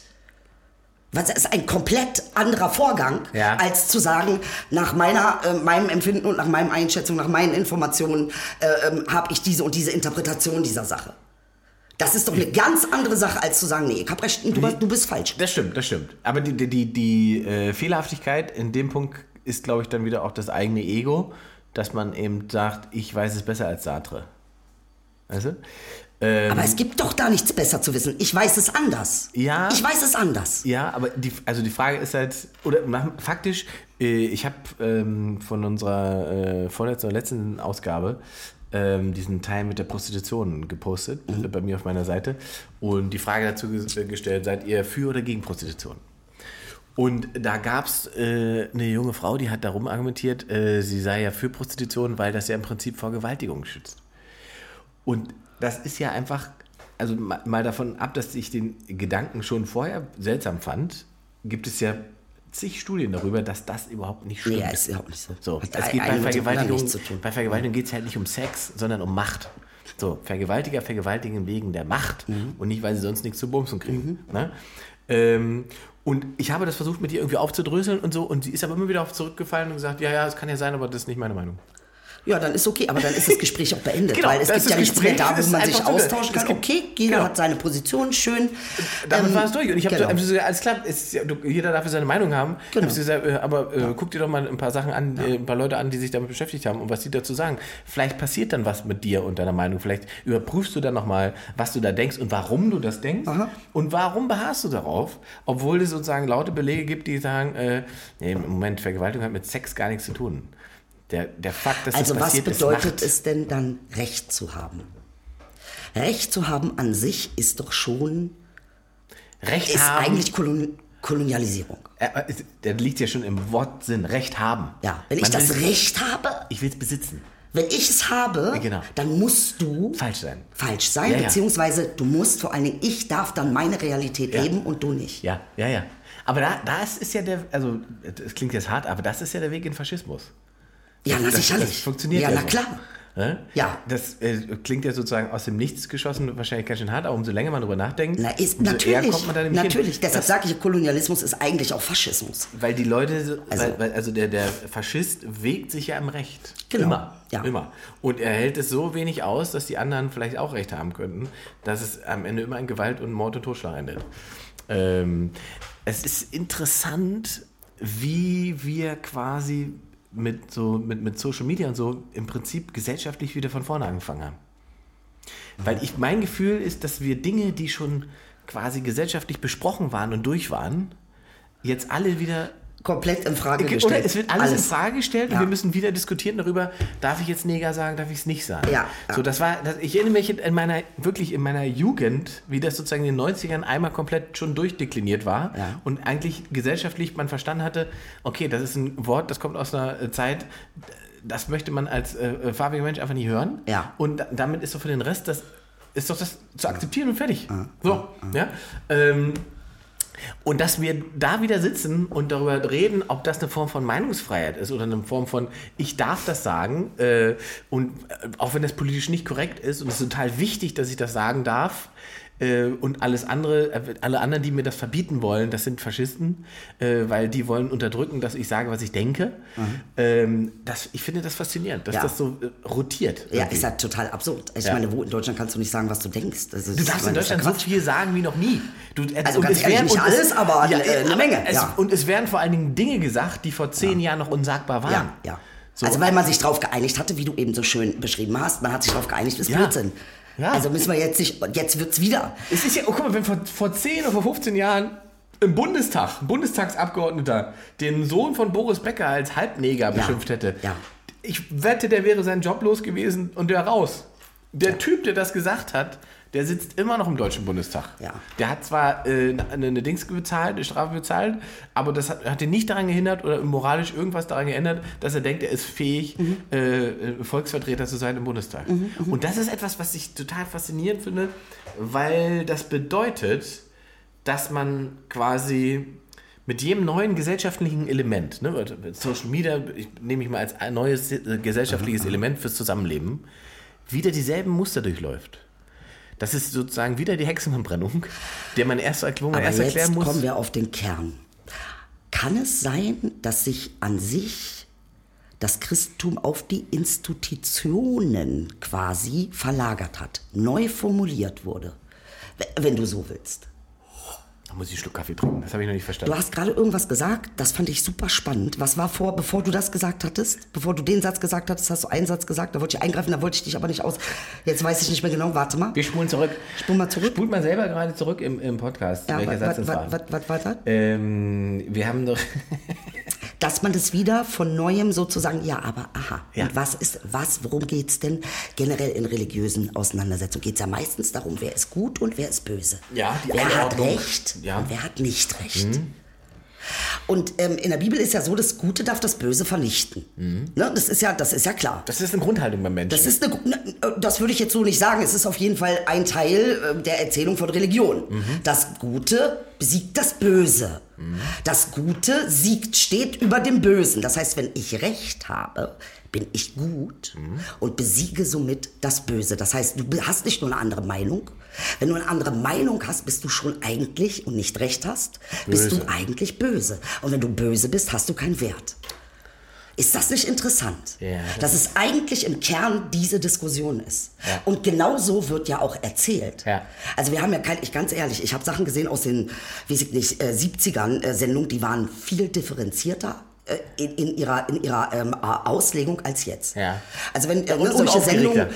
Was ist ein komplett anderer Vorgang, Ja. als zu sagen, nach meiner, äh, meinem Empfinden und nach meinen Einschätzungen, nach meinen Informationen äh, ähm, habe ich diese und diese Interpretation dieser Sache. Das ist doch eine ganz andere Sache, als zu sagen, nee, ich habe recht und du, du bist falsch. Das stimmt, das stimmt. Aber die, die, die, die äh, Fehlerhaftigkeit in dem Punkt ist, glaube ich, dann wieder auch das eigene Ego, dass man eben sagt, ich weiß es besser als Sartre. Weißt du? Ähm, Aber es gibt doch da nichts besser zu wissen. Ich weiß es anders. Ja. Ich weiß es anders. ja, aber die, also die Frage ist halt, oder faktisch, äh, ich habe ähm, von unserer äh, vorletzten oder letzten Ausgabe ähm, diesen Teil mit der Prostitution gepostet, äh, bei mir auf meiner Seite, und die Frage dazu äh, gestellt, seid ihr für oder gegen Prostitution? Und da gab es äh, eine junge Frau, die hat darum argumentiert, äh, sie sei ja für Prostitution, weil das ja im Prinzip vor Vergewaltigung schützt. Und das ist ja einfach, also ma- mal davon ab, dass ich den Gedanken schon vorher seltsam fand, gibt es ja zig Studien darüber, dass das überhaupt nicht stimmt. Nee, ist ja auch nicht so. So, es geht bei Vergewaltigung, bei Vergewaltigung geht es halt nicht um Sex, sondern um Macht. So, Vergewaltiger vergewaltigen wegen der Macht Mhm. und nicht, weil sie sonst nichts zu bumsen kriegen. Ne? Ähm, und ich habe das versucht, mit ihr irgendwie aufzudröseln und so, und sie ist aber immer wieder auf zurückgefallen und gesagt, ja, ja, es kann ja sein, aber das ist nicht meine Meinung. Ja, dann ist okay, aber dann ist das Gespräch auch beendet, Genau, weil es gibt ja nichts mehr da, wo man sich austauschen kann. gibt- Okay, jeder genau. hat seine Position, schön. Damit Ähm, war es durch. Und ich habe genau. so, alles klar, ist ja, jeder darf seine Meinung haben. Genau. Hab gesagt, äh, aber äh, guck dir doch mal ein paar Sachen an, äh, ein paar Leute an, die sich damit beschäftigt haben und was die dazu sagen. Vielleicht passiert dann was mit dir und deiner Meinung. Vielleicht überprüfst du dann nochmal, was du da denkst und warum du das denkst. Und warum beharrst du darauf, obwohl es sozusagen laute Belege gibt, die sagen, äh, nee, im Moment, Vergewaltigung hat mit Sex gar nichts zu tun. Der, der Fakt, dass Also das was passiert, ist bedeutet Macht. es denn dann, Recht zu haben? Recht zu haben an sich ist doch schon, Recht ist haben, eigentlich Kolon Kolonialisierung. äh, äh, der liegt ja schon im Wortsinn, Recht haben. Ja, wenn ich Man das will- Recht habe, Ich will es besitzen. wenn ich es habe, Genau. dann musst du Falsch sein. falsch sein, Ja, ja. beziehungsweise du musst vor allen Dingen, ich darf dann meine Realität Ja. leben und du nicht. Ja, ja, ja. Aber da, das ist ja der, also es klingt jetzt hart, aber das ist ja der Weg in Faschismus. Ja, na das, sicherlich. Das funktioniert ja, ja na so. klar. Ja. Das äh, klingt ja sozusagen aus dem Nichts geschossen, wahrscheinlich ganz schön hart, aber umso länger man drüber nachdenkt, Na, ist, umso eher natürlich, kommt man da nämlich natürlich. hin. Deshalb sage ich, Kolonialismus ist eigentlich auch Faschismus. Weil die Leute, so- Also- weil, weil, also der, der Faschist wägt sich ja im Recht. Genau, Immer. ja. Immer. Und er hält es so wenig aus, dass die anderen vielleicht auch Recht haben könnten, dass es am Ende immer in Gewalt und Mord und Totschlag endet. Ähm, es ist interessant, wie wir quasi mit, so, mit, mit Social Media und so im Prinzip gesellschaftlich wieder von vorne angefangen haben. Weil ich, mein Gefühl ist, dass wir Dinge, die schon quasi gesellschaftlich besprochen waren und durch waren, jetzt alle wieder. Komplett in Frage Oder gestellt. es wird alles, in Frage gestellt Ja. und wir müssen wieder diskutieren darüber, darf ich jetzt Neger sagen, darf ich es nicht sagen. Ja, ja. So, das war, das, ich erinnere mich in meiner, wirklich in meiner Jugend, wie das sozusagen in den 90ern einmal komplett schon durchdekliniert war Ja. und eigentlich gesellschaftlich man verstanden hatte, okay, das ist ein Wort, das kommt aus einer äh, Zeit, das möchte man als äh, farbiger Mensch einfach nicht hören. Ja. Und da- damit ist doch für den Rest das, ist doch das zu akzeptieren und fertig. So, ja. Ähm, und dass wir da wieder sitzen und darüber reden, ob das eine Form von Meinungsfreiheit ist oder eine Form von, ich darf das sagen, äh, und äh, auch wenn das politisch nicht korrekt ist und es ist total wichtig, dass ich das sagen darf, äh, und alles andere, äh, alle anderen, die mir das verbieten wollen, das sind Faschisten, äh, weil die wollen unterdrücken, dass ich sage, was ich denke. Ähm, das, ich finde das faszinierend, dass Ja. das so äh, rotiert. Ja, irgendwie. ist ja total absurd. Ich Ja. meine, wo in Deutschland kannst du nicht sagen, was du denkst? Du darfst in ja Deutschland so viel sagen wie noch nie. Du, Also und ganz es ehrlich, werden- nicht alles, aber, äh, eine Menge, Es, ja. Und es werden vor allen Dingen Dinge gesagt, die vor zehn Jahren noch unsagbar waren. Ja, ja. So. Also weil man sich darauf geeinigt hatte, wie du eben so schön beschrieben hast, man hat sich darauf geeinigt, ist Ja. Blödsinn. Ja. Also müssen wir jetzt nicht, jetzt wird's wieder. Es ist ja, oh, guck mal, wenn vor, vor 10 oder vor 15 Jahren im Bundestag, ein Bundestagsabgeordneter, den Sohn von Boris Becker als Halbneger beschimpft hätte, ja. ich wette, der wäre seinen Job los gewesen und der raus. Der Typ, der das gesagt hat, der sitzt immer noch im Deutschen Bundestag. Ja. Der hat zwar äh, eine, eine Dings bezahlt, eine Strafe bezahlt, aber das hat, hat ihn nicht daran gehindert oder moralisch irgendwas daran geändert, dass er denkt, er ist fähig, Mhm. äh, äh, Volksvertreter zu sein im Bundestag. Und das ist etwas, was ich total faszinierend finde, weil das bedeutet, dass man quasi mit jedem neuen gesellschaftlichen Element, ne, Social Media ich, nehme ich mal als neues äh, gesellschaftliches Element fürs Zusammenleben, wieder dieselben Muster durchläuft. Das ist sozusagen wieder die Hexenverbrennung, der man erst, wo man Aber erst jetzt erklären muss. kommen wir auf den Kern. Kann es sein, dass sich an sich das Christentum auf die Institutionen quasi verlagert hat, neu formuliert wurde, wenn du so willst? Da muss ich einen Schluck Kaffee trinken, das habe ich noch nicht verstanden. Du hast gerade irgendwas gesagt, das fand ich super spannend. Was war vor, bevor du das gesagt hattest? Bevor du den Satz gesagt hattest, hast du einen Satz gesagt, da wollte ich eingreifen, da wollte ich dich aber nicht aus. Jetzt weiß ich nicht mehr genau, warte mal. Wir spulen zurück. Spul mal zurück. Spult mal selber gerade zurück im, im Podcast, Ja, welcher Satz das war. was war das? Ähm, wir haben doch. Dass man das wieder von neuem sozusagen, ja, aber aha. Ja. Und was ist, was, worum geht's denn generell in religiösen Auseinandersetzungen? Geht's ja meistens darum, wer ist gut und wer ist böse. Ja, die wer hat Einordnung. Recht Ja. Mhm. und wer hat nicht Recht. Und ähm, in der Bibel ist ja so, das Gute darf das Böse vernichten. Ne? Das ist ja, das ist ja klar. Das ist eine Grundhaltung beim Menschen. Das ist eine, ne, das würde ich jetzt so nicht sagen. Es ist auf jeden Fall ein Teil äh, der Erzählung von Religion. Das Gute besiegt das Böse. Das Gute siegt, steht über dem Bösen. Das heißt, wenn ich Recht habe, bin ich gut und besiege somit das Böse. Das heißt, du hast nicht nur eine andere Meinung. Wenn du eine andere Meinung hast, bist du schon eigentlich und nicht Recht hast, bist Böse. du eigentlich böse. Und wenn du böse bist, hast du keinen Wert. Ist das nicht interessant? Ja, das dass es eigentlich im Kern diese Diskussion ist. Ja. Und genau so wird ja auch erzählt. Ja. Also wir haben ja kein, ich ganz ehrlich, ich habe Sachen gesehen aus den, weiß ich nicht, äh, 70ern äh, Sendungen, die waren viel differenzierter. Äh, In, in ihrer, in ihrer ähm, äh, Auslegung als jetzt. Ja. Also wenn äh, und solche. Sendungen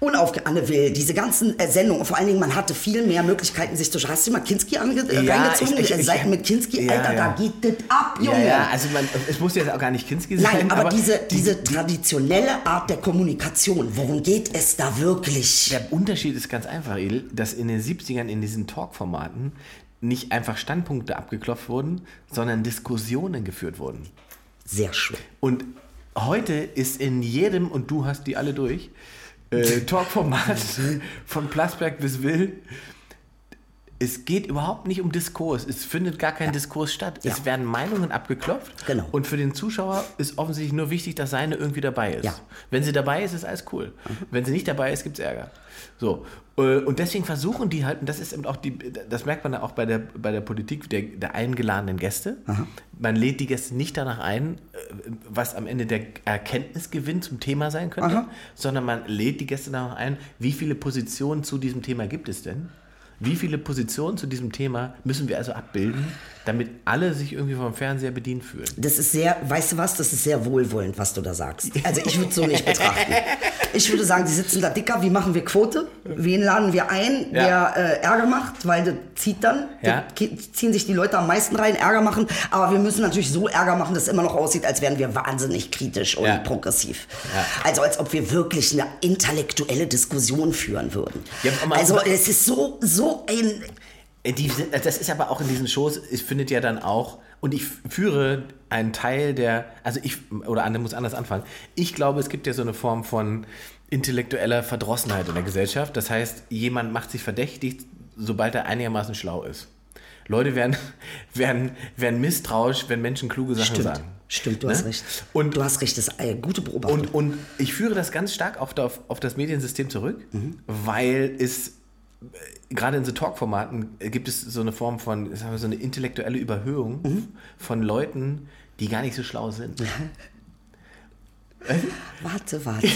unaufge Anne Will, diese ganzen äh, Sendungen, vor allen Dingen, man hatte viel mehr Möglichkeiten, sich zu Hast du mal Kinski ange äh, Ja, reingezogen? ich- ich- ich- Seiten mit Kinski, Ja, Alter, ja. da geht das ab, Junge. ja, also man, es muss jetzt auch gar nicht Kinski sein. Nein, aber, diese, die- diese traditionelle Art der Kommunikation, worum geht es da wirklich? Der Unterschied ist ganz einfach, Edel, dass in den 70ern in diesen Talk-Formaten nicht einfach Standpunkte abgeklopft wurden, sondern Diskussionen geführt wurden. Sehr schön. Und heute ist in jedem, und du hast die alle durch, äh, Talkformat von Plasberg bis Will, es geht überhaupt nicht um Diskurs. Es findet gar kein Diskurs statt. Ja. Es werden Meinungen abgeklopft. Genau. Und für den Zuschauer ist offensichtlich nur wichtig, dass seine irgendwie dabei ist. Ja. Wenn sie dabei ist, ist alles cool. Wenn sie nicht dabei ist, gibt es Ärger. So. äh, Und deswegen versuchen die halt, und das ist eben auch die, das merkt man ja auch bei der, bei der Politik der, der eingeladenen Gäste. Man lädt die Gäste nicht danach ein, äh, was am Ende der Erkenntnisgewinn zum Thema sein könnte, Aha. sondern man lädt die Gäste danach ein, wie viele Positionen zu diesem Thema gibt es denn? Wie viele Positionen zu diesem Thema müssen wir also abbilden, damit alle sich irgendwie vom Fernseher bedient fühlen? Das ist sehr, weißt du was, das ist sehr wohlwollend, was du da sagst. Also ich würde so nicht betrachten. Ich würde sagen, die sitzen da dicker, wie machen wir Quote? Wen laden wir ein, Ja. der äh, Ärger macht, weil das zieht dann. Ja. Ziehen sich die Leute am meisten rein, Ärger machen. Aber wir müssen natürlich so Ärger machen, dass es immer noch aussieht, als wären wir wahnsinnig kritisch und Ja. progressiv. Ja. Also als ob wir wirklich eine intellektuelle Diskussion führen würden. Also es ist so, so ein... Äh, Die, sind- das ist aber auch in diesen Shows, es findet ja dann auch, und ich führe einen Teil der, also ich, oder Anne muss anders anfangen, ich glaube, es gibt ja so eine Form von intellektueller Verdrossenheit in der Gesellschaft. Das heißt, jemand macht sich verdächtig, sobald er einigermaßen schlau ist. Leute werden, werden, werden misstrauisch, wenn Menschen kluge Sachen Stimmt, sagen. stimmt, du Ne? hast recht. Und du hast recht, das ist eine gute Beobachtung. und, und ich führe das ganz stark auf, auf, auf das Mediensystem zurück, weil es äh, gerade in so Talk-Formaten äh, gibt es so eine Form von, sagen wir, so eine intellektuelle Überhöhung von Leuten, die gar nicht so schlau sind. warte, warte.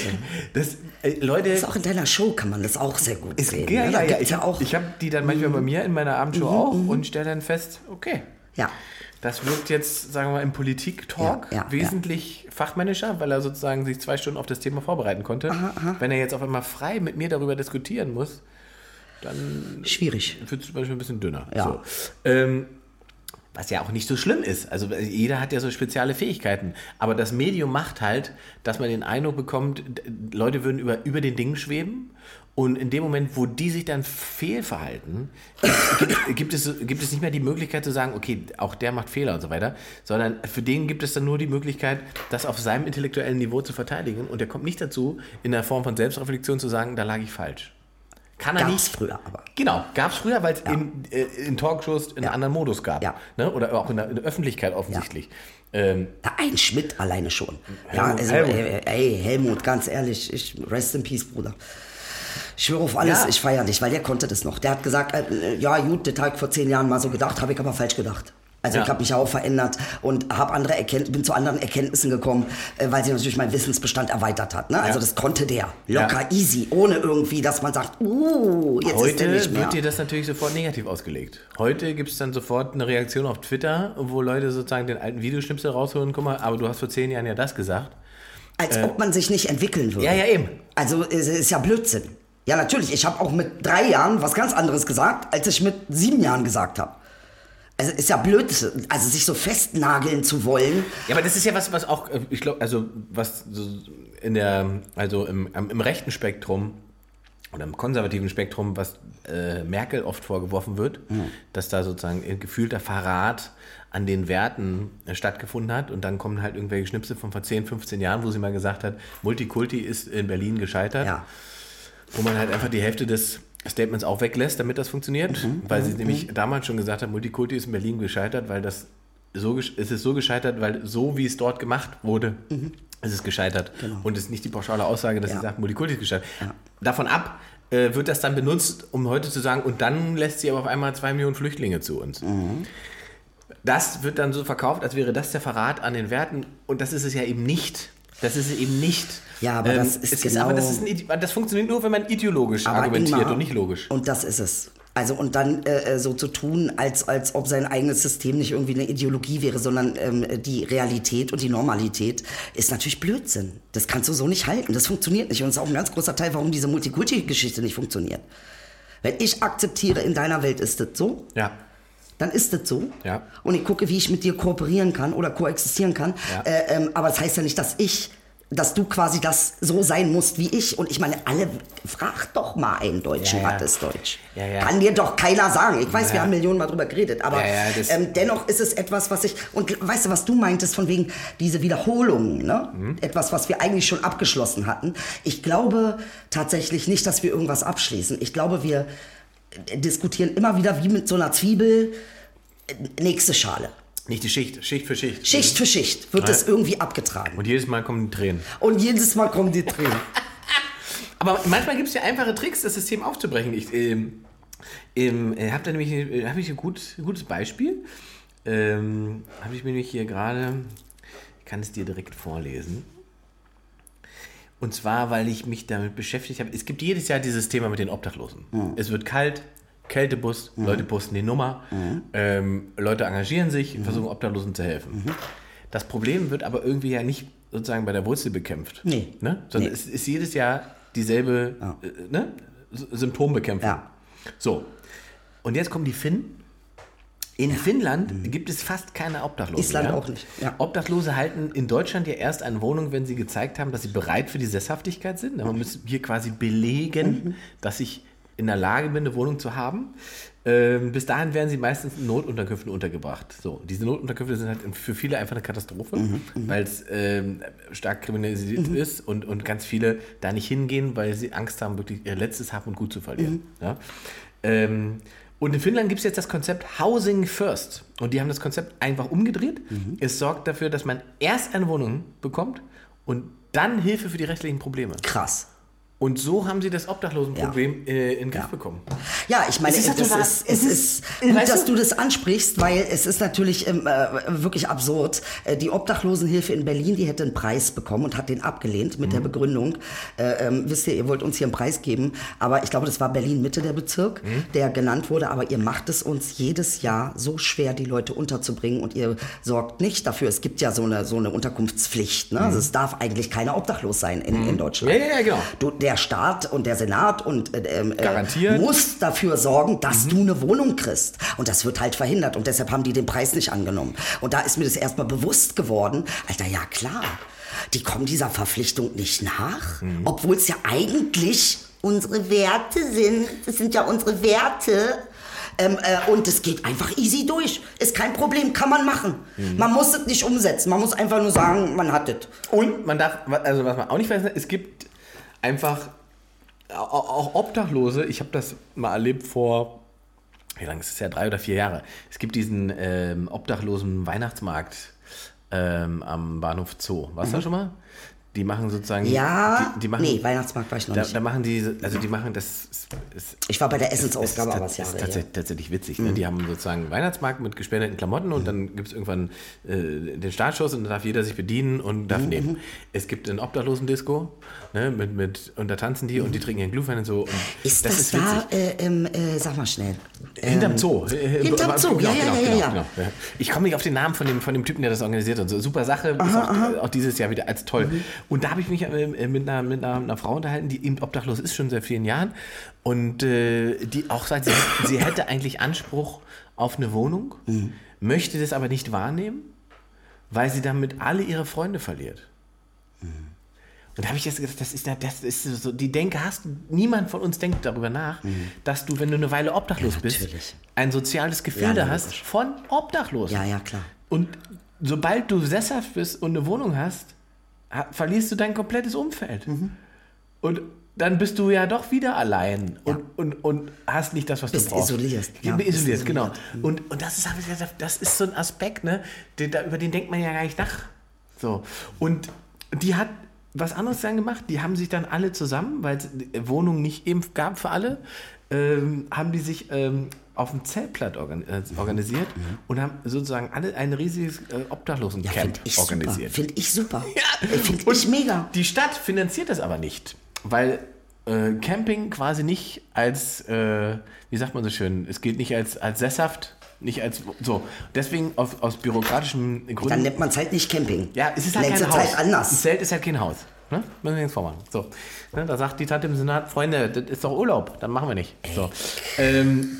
Das, äh, Leute, Das ist auch in deiner Show kann man das auch sehr gut es, sehen. ja, ne? ja, ja, gibt's ich habe hab die dann manchmal bei mir in meiner Abendshow auch und stelle dann fest, okay, ja. das wirkt jetzt, sagen wir mal, im Politik-Talk Ja, ja, wesentlich fachmännischer, weil er sozusagen sich zwei Stunden auf das Thema vorbereiten konnte. Wenn er jetzt auf einmal frei mit mir darüber diskutieren muss, dann Schwierig. wird zum Beispiel ein bisschen dünner. Ja. So. Ähm, was ja auch nicht so schlimm ist. Also jeder hat ja so spezielle Fähigkeiten. Aber das Medium macht halt, dass man den Eindruck bekommt, Leute würden über, über den Dingen schweben. Und in dem Moment, wo die sich dann fehlverhalten, gibt, gibt, es, gibt es nicht mehr die Möglichkeit zu sagen, okay, auch der macht Fehler und so weiter, sondern für den gibt es dann nur die Möglichkeit, das auf seinem intellektuellen Niveau zu verteidigen. Und der kommt nicht dazu, in der Form von Selbstreflexion zu sagen, da lag ich falsch. Kann er Gab's nicht. früher aber. Genau, gab es früher, weil es in, äh, in Talkshows einen Ja. anderen Modus gab. Ja. Ne? Oder auch in der, in der Öffentlichkeit offensichtlich. Ähm, Ja, ein Schmidt alleine schon. Ja, Helmut, also, Helmut. Äh, ey, Helmut, ganz ehrlich, ich, rest in peace, Bruder. Ich schwöre auf alles, Ja. ich feiere dich, weil der konnte das noch. Der hat gesagt, äh, ja gut, habe ich vor zehn Jahren mal so gedacht, habe ich aber falsch gedacht. Also Ja. ich habe mich auch verändert und habe andere Erkennt bin zu anderen Erkenntnissen gekommen, äh, weil sie natürlich meinen Wissensbestand erweitert hat. Ne? Also Ja. das konnte der locker, Ja. easy, ohne irgendwie, dass man sagt, uh, jetzt ist der heute nicht mehr. wird dir das natürlich sofort negativ ausgelegt. Heute gibt es dann sofort eine Reaktion auf Twitter, wo Leute sozusagen den alten Videoschnipsel rausholen, guck mal, aber du hast vor zehn Jahren ja das gesagt. Als ob man sich nicht entwickeln würde. Ja, ja, eben. Also es ist ja Blödsinn. Ja, natürlich. Ich habe auch mit drei Jahren was ganz anderes gesagt, als ich mit sieben Jahren gesagt habe. Also ist ja Blödsinn. Also sich so festnageln zu wollen. Ja, aber das ist ja was, was auch, äh, ich glaube, also was in der, also im, im rechten Spektrum oder im konservativen Spektrum, was äh, Merkel oft vorgeworfen wird, dass da sozusagen ein gefühlter Verrat an den Werten äh, stattgefunden hat. Und dann kommen halt irgendwelche Schnipsel von vor 10, 15 Jahren, wo sie mal gesagt hat, Multikulti ist in Berlin gescheitert. Ja. Wo man halt einfach die Hälfte des Statements auch weglässt, damit das funktioniert. weil sie nämlich damals schon gesagt hat, Multikulti ist in Berlin gescheitert, weil das so, es ist so gescheitert, weil so wie es dort gemacht wurde, ist es gescheitert. Und es ist nicht die pauschale Aussage, dass Ja. sie sagt, Multikulti ist gescheitert. Davon ab äh, wird das dann benutzt, um heute zu sagen, und dann lässt sie aber auf einmal zwei Millionen Flüchtlinge zu uns. Das wird dann so verkauft, als wäre das der Verrat an den Werten. Und das ist es ja eben nicht. Das ist eben nicht. Ja, aber das ist es aber genau- das, ist ein, das funktioniert nur, wenn man ideologisch Aber argumentiert Ingmar, und nicht logisch. Und das ist es. Also und dann äh, äh, so zu tun, als, als ob sein eigenes System nicht irgendwie eine Ideologie wäre, sondern ähm, die Realität und die Normalität ist natürlich Blödsinn. Das kannst du so nicht halten. Das funktioniert nicht. Und das ist auch ein ganz großer Teil, warum diese Multikulti-Geschichte nicht funktioniert. Wenn ich akzeptiere, in deiner Welt ist das so, Ja. Dann ist das so. Ja. Und ich gucke, wie ich mit dir kooperieren kann oder koexistieren kann. Ja. Äh, ähm, aber das heißt ja nicht, dass ich, dass du quasi das so sein musst wie ich. Und ich meine, alle, frag doch mal einen Deutschen, Ja, ja. was ist Deutsch? Ja, ja. Kann dir doch keiner sagen. Ich weiß, wir haben Millionen Mal drüber geredet, aber ähm, dennoch ist es etwas, was ich, und weißt du, was du meintest von wegen diese Wiederholungen, ne? Mhm. Etwas, was wir eigentlich schon abgeschlossen hatten. Ich glaube tatsächlich nicht, dass wir irgendwas abschließen. Ich glaube, wir diskutieren immer wieder wie mit so einer Zwiebel nächste Schale. Nicht die Schicht, Schicht für Schicht. Schicht für Schicht wird Ja. es irgendwie abgetragen. Und jedes Mal kommen die Tränen. Und jedes Mal kommen die Tränen. Aber manchmal gibt es ja einfache Tricks, das System aufzubrechen. Ich ähm, ähm, äh, habe da nämlich äh, hab ich ein, gut, gutes Beispiel. Ähm, habe ich mir nämlich hier gerade, ich kann es dir direkt vorlesen. Und zwar, weil ich mich damit beschäftigt habe. Es gibt jedes Jahr dieses Thema mit den Obdachlosen. Es wird kalt, Kältebus, Leute posten die Nummer, ähm, Leute engagieren sich und versuchen Obdachlosen zu helfen. Das Problem wird aber irgendwie ja nicht sozusagen bei der Wurzel bekämpft. Nee. Ne? Sondern Nee. es ist jedes Jahr dieselbe äh, ne? Symptombekämpfung. Ja. So. Und jetzt kommen die Finnen. In Finnland gibt es fast keine Obdachlosen. Island mehr. auch nicht, ja. Obdachlose halten in Deutschland ja erst eine Wohnung, wenn sie gezeigt haben, dass sie bereit für die Sesshaftigkeit sind. Man muss hier quasi belegen, Mhm. dass ich in der Lage bin, eine Wohnung zu haben. Ähm, bis dahin werden sie meistens in Notunterkünften untergebracht. So, diese Notunterkünfte sind halt für viele einfach eine Katastrophe, Mhm, weil es ähm, stark kriminalisiert ist und, und ganz viele da nicht hingehen, weil sie Angst haben, wirklich ihr letztes Hab und Gut zu verlieren. Mhm. Ja? Ähm, und in Finnland gibt es jetzt das Konzept Housing First. Und die haben das Konzept einfach umgedreht. Mhm. Es sorgt dafür, dass man erst eine Wohnung bekommt und dann Hilfe für die restlichen Probleme. Krass. Und so haben sie das Obdachlosenproblem äh, in den Griff bekommen. Ja, ich meine, Es ist das ist, es ist, gut, weißt dass du- du das ansprichst, weil es ist natürlich ähm, äh, wirklich absurd. Äh, die Obdachlosenhilfe in Berlin, die hätte einen Preis bekommen und hat den abgelehnt mit Mhm. der Begründung, äh, ähm, wisst ihr, ihr wollt uns hier einen Preis geben, aber ich glaube, das war Berlin-Mitte der Bezirk, Mhm. der genannt wurde, aber ihr macht es uns jedes Jahr so schwer, die Leute unterzubringen und ihr sorgt nicht dafür. Es gibt ja so eine, so eine Unterkunftspflicht. Ne? Also es darf eigentlich keiner obdachlos sein in, in Deutschland. Mhm. Ja, ja, ja, genau. Du, der Staat und der Senat und äh, ähm, äh, muss dafür sorgen, dass Mhm. du eine Wohnung kriegst. Und das wird halt verhindert. Und deshalb haben die den Preis nicht angenommen. Und da ist mir das erstmal bewusst geworden. Alter, ja klar, die kommen dieser Verpflichtung nicht nach, Mhm. obwohl es ja eigentlich unsere Werte sind. Das sind ja unsere Werte. Ähm, äh, und es geht einfach easy durch. Ist kein Problem, kann man machen. Mhm. Man muss es nicht umsetzen. Man muss einfach nur sagen, man hat es. Und man darf, also was man auch nicht weiß, es gibt einfach au- auch Obdachlose. Ich habe das mal erlebt vor, wie lange ist es ja, drei oder vier Jahre. Es gibt diesen ähm, obdachlosen Weihnachtsmarkt ähm, am Bahnhof Zoo. Warst du da schon mal? Die machen sozusagen. Mhm. Ja, die, die machen, nee, Weihnachtsmarkt war ich noch da, nicht. Da machen die, also die machen das. Ist, ist, Ich war bei der es Essensausgabe, ist, aber es Jahre ist her. tatsächlich, tatsächlich witzig. Ne? Die haben sozusagen einen Weihnachtsmarkt mit gespendeten Klamotten und dann gibt es irgendwann äh, den Startschuss und dann darf jeder sich bedienen und darf Mhm, nehmen. Es gibt ein Obdachlosen-Disco ne? mit, mit, und da tanzen die und die trinken ihren Glühwein und so. Und. Ist das, da, äh, ähm, äh, sag mal schnell. Hinterm Zoo. Äh, hinterm äh, Zoo, genau, ja, genau, ja, genau, ja. genau, ja. Ich komme nicht auf den Namen von dem, von dem Typen, der das organisiert hat. So, super Sache, ist auch, auch dieses Jahr wieder als toll. Mhm. Und da habe ich mich äh, mit, einer, mit, einer, einer Frau unterhalten, die eben obdachlos ist, schon seit vielen Jahren. Und äh, die auch sagt, sie, sie hätte eigentlich Anspruch auf eine Wohnung, Mhm. möchte das aber nicht wahrnehmen, weil sie damit alle ihre Freunde verliert. Und da habe ich jetzt gedacht, das ist, ja- das ist so, die Denke hast, niemand von uns denkt darüber nach, dass du, wenn du eine Weile obdachlos Ja, bist, ein soziales Ja, Gefilde logisch. hast von obdachlos. Ja, ja, klar. Und sobald du sesshaft bist und eine Wohnung hast, ha- verlierst du dein komplettes Umfeld. Mhm. Und dann bist du ja doch wieder allein und, und, und hast nicht das, was Bist du brauchst. isoliert. Ja, Ja, bist isoliert, genau. Mhm. Und, und das, ist, gesagt, das ist so ein Aspekt, ne, den, da, über den denkt man ja gar nicht nach. So. Und die hat was anderes dann gemacht. Die haben sich dann alle zusammen, weil es Wohnungen nicht eben gab für alle, ähm, haben die sich ähm, auf dem Zeltplatz organ äh, organisiert und haben sozusagen alle ein riesiges äh, Mhm. Ja, Obdachlosencamp super. organisiert. Finde ich super. Ja. Finde ich mega. Die Stadt finanziert das aber nicht, weil äh, Camping quasi nicht als, äh, wie sagt man so schön, es gilt nicht als, als sesshaft, nicht als so. Deswegen auf, aus bürokratischen Gründen. Dann nennt man es halt nicht Camping. Ja, es ist halt Nennt kein es Haus. halt anders. Ein Zelt ist halt kein Haus. Ne? Müssen wir uns vormachen. So. Ne? Da sagt die Tante im Senat, Freunde, das ist doch Urlaub, dann machen wir nicht. So. Ähm,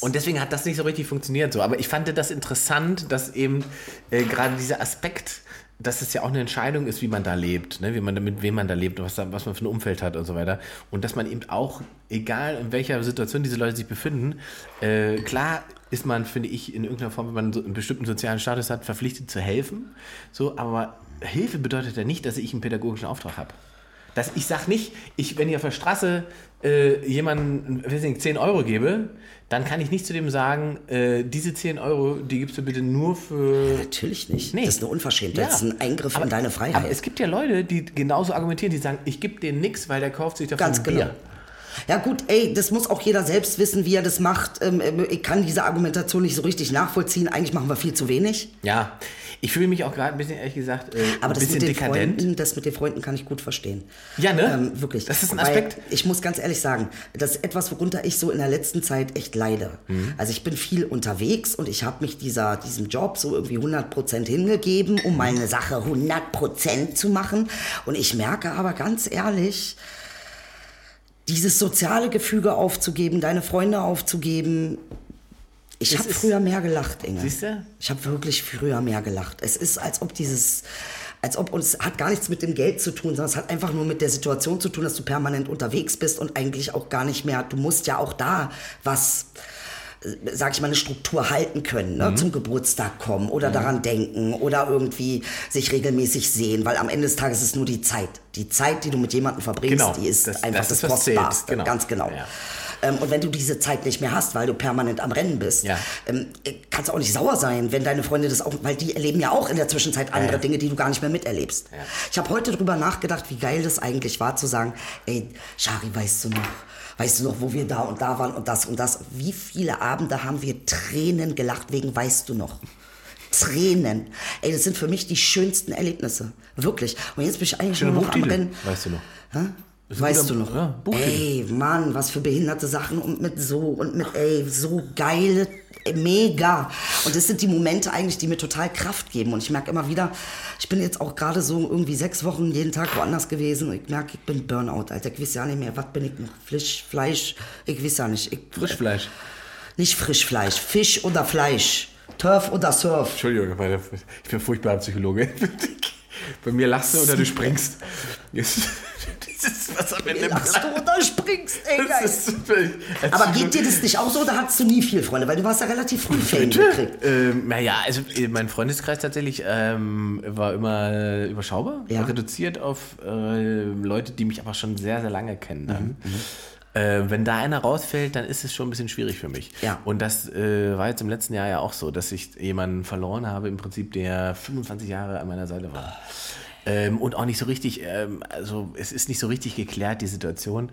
und deswegen hat das nicht so richtig funktioniert. So. Aber ich fand das interessant, dass eben äh, gerade dieser Aspekt, dass es ja auch eine Entscheidung ist, wie man da lebt, ne? wie man, mit wem man da lebt, was, da, was man für ein Umfeld hat und so weiter. Und dass man eben auch, egal in welcher Situation diese Leute sich befinden, äh, klar ist man, finde ich, in irgendeiner Form, wenn man so einen bestimmten sozialen Status hat, verpflichtet zu helfen. So, aber Hilfe bedeutet ja nicht, dass ich einen pädagogischen Auftrag habe. Dass ich sage nicht, ich, wenn ich auf der Straße äh, nicht, 10 Euro gebe, dann kann ich nicht zu dem sagen, äh, diese 10 Euro, die gibst du bitte nur für. Natürlich nicht. Nee. Das ist eine Unverschämtheit. Das ist ein Eingriff aber, in deine Freiheit. Aber es gibt ja Leute, die genauso argumentieren, die sagen, ich gebe denen nichts, weil der kauft sich davon Ganz genau. Bier. Ja gut, ey, das muss auch jeder selbst wissen, wie er das macht. Ähm, ähm, Ich kann diese Argumentation nicht so richtig nachvollziehen. Eigentlich machen wir viel zu wenig. Ja, ich fühle mich auch gerade ein bisschen, ehrlich gesagt, äh, Aber ein das bisschen mit den dekadent. Freunden, das mit den Freunden kann ich gut verstehen. Ja, ne? Ähm, wirklich. Das ist ein Weil Aspekt. Ich muss ganz ehrlich sagen, das ist etwas, worunter ich so in der letzten Zeit echt leide. Mhm. Also ich bin viel unterwegs und ich habe mich dieser, diesem Job so irgendwie 100% hingegeben, um meine Sache 100% zu machen. Und ich merke aber ganz ehrlich, dieses soziale Gefüge aufzugeben, deine Freunde aufzugeben. Ich habe früher mehr gelacht, Inge. Siehst du? Ich habe wirklich früher mehr gelacht. Es ist, als ob dieses, als ob, und es hat gar nichts mit dem Geld zu tun, sondern es hat einfach nur mit der Situation zu tun, dass du permanent unterwegs bist und eigentlich auch gar nicht mehr, du musst ja auch da was, sag ich mal, eine Struktur halten können, ne? zum Geburtstag kommen oder daran denken oder irgendwie sich regelmäßig sehen, weil am Ende des Tages ist nur die Zeit. Die Zeit, die du mit jemandem verbringst, Genau. die ist Das- einfach das das, ist. Kostbarste. Genau. Ganz genau. Ja. Ähm, und wenn du diese Zeit nicht mehr hast, weil du permanent am Rennen bist, Ja. ähm, kannst du auch nicht sauer sein, wenn deine Freunde das auch, weil die erleben ja auch in der Zwischenzeit andere ja. Dinge, die du gar nicht mehr miterlebst. Ich habe heute drüber nachgedacht, wie geil das eigentlich war zu sagen, ey, Shari, weißt du noch, weißt du noch, wo wir da und da waren und das und das. Wie viele Abende haben wir Tränen gelacht wegen, weißt du noch? Tränen. Ey, das sind für mich die schönsten Erlebnisse. Wirklich. Und jetzt bin ich eigentlich Schöner nur noch am Rennen. weißt du noch. Hä? Weißt du noch? ja, ey, Mann, was für behinderte Sachen und mit so und mit, ey, so geile, mega. Und das sind die Momente eigentlich, die mir total Kraft geben. Und ich merke immer wieder, ich bin jetzt auch gerade so irgendwie sechs Wochen jeden Tag woanders gewesen. Und ich merke, ich bin Burnout, Alter. Ich weiß ja nicht mehr, was bin ich noch? Fisch, Fleisch? Ich weiß ja nicht. Ich, Frischfleisch. Nicht Frischfleisch, Fisch oder Fleisch. Turf oder Surf. Entschuldigung, ich bin furchtbarer Psychologe. Bei mir lachst du oder du springst. Das ist was am Ende Lachst du oder springst, ey, geil. Ist Aber geht dir das nicht auch so, oder hattest du nie viel Freunde? Weil du warst ja relativ früh Fame gekriegt. Ähm, naja, also äh, mein Freundeskreis tatsächlich ähm, war immer überschaubar, Ja. reduziert auf äh, Leute, die mich aber schon sehr, sehr lange kennen. Dann. Mhm, Äh, wenn da einer rausfällt, dann ist es schon ein bisschen schwierig für mich. Ja. Und das äh, war jetzt im letzten Jahr ja auch so, dass ich jemanden verloren habe, im Prinzip, der 25 Jahre an meiner Seite war. Ähm, und auch nicht so richtig, ähm, also es ist nicht so richtig geklärt, die Situation.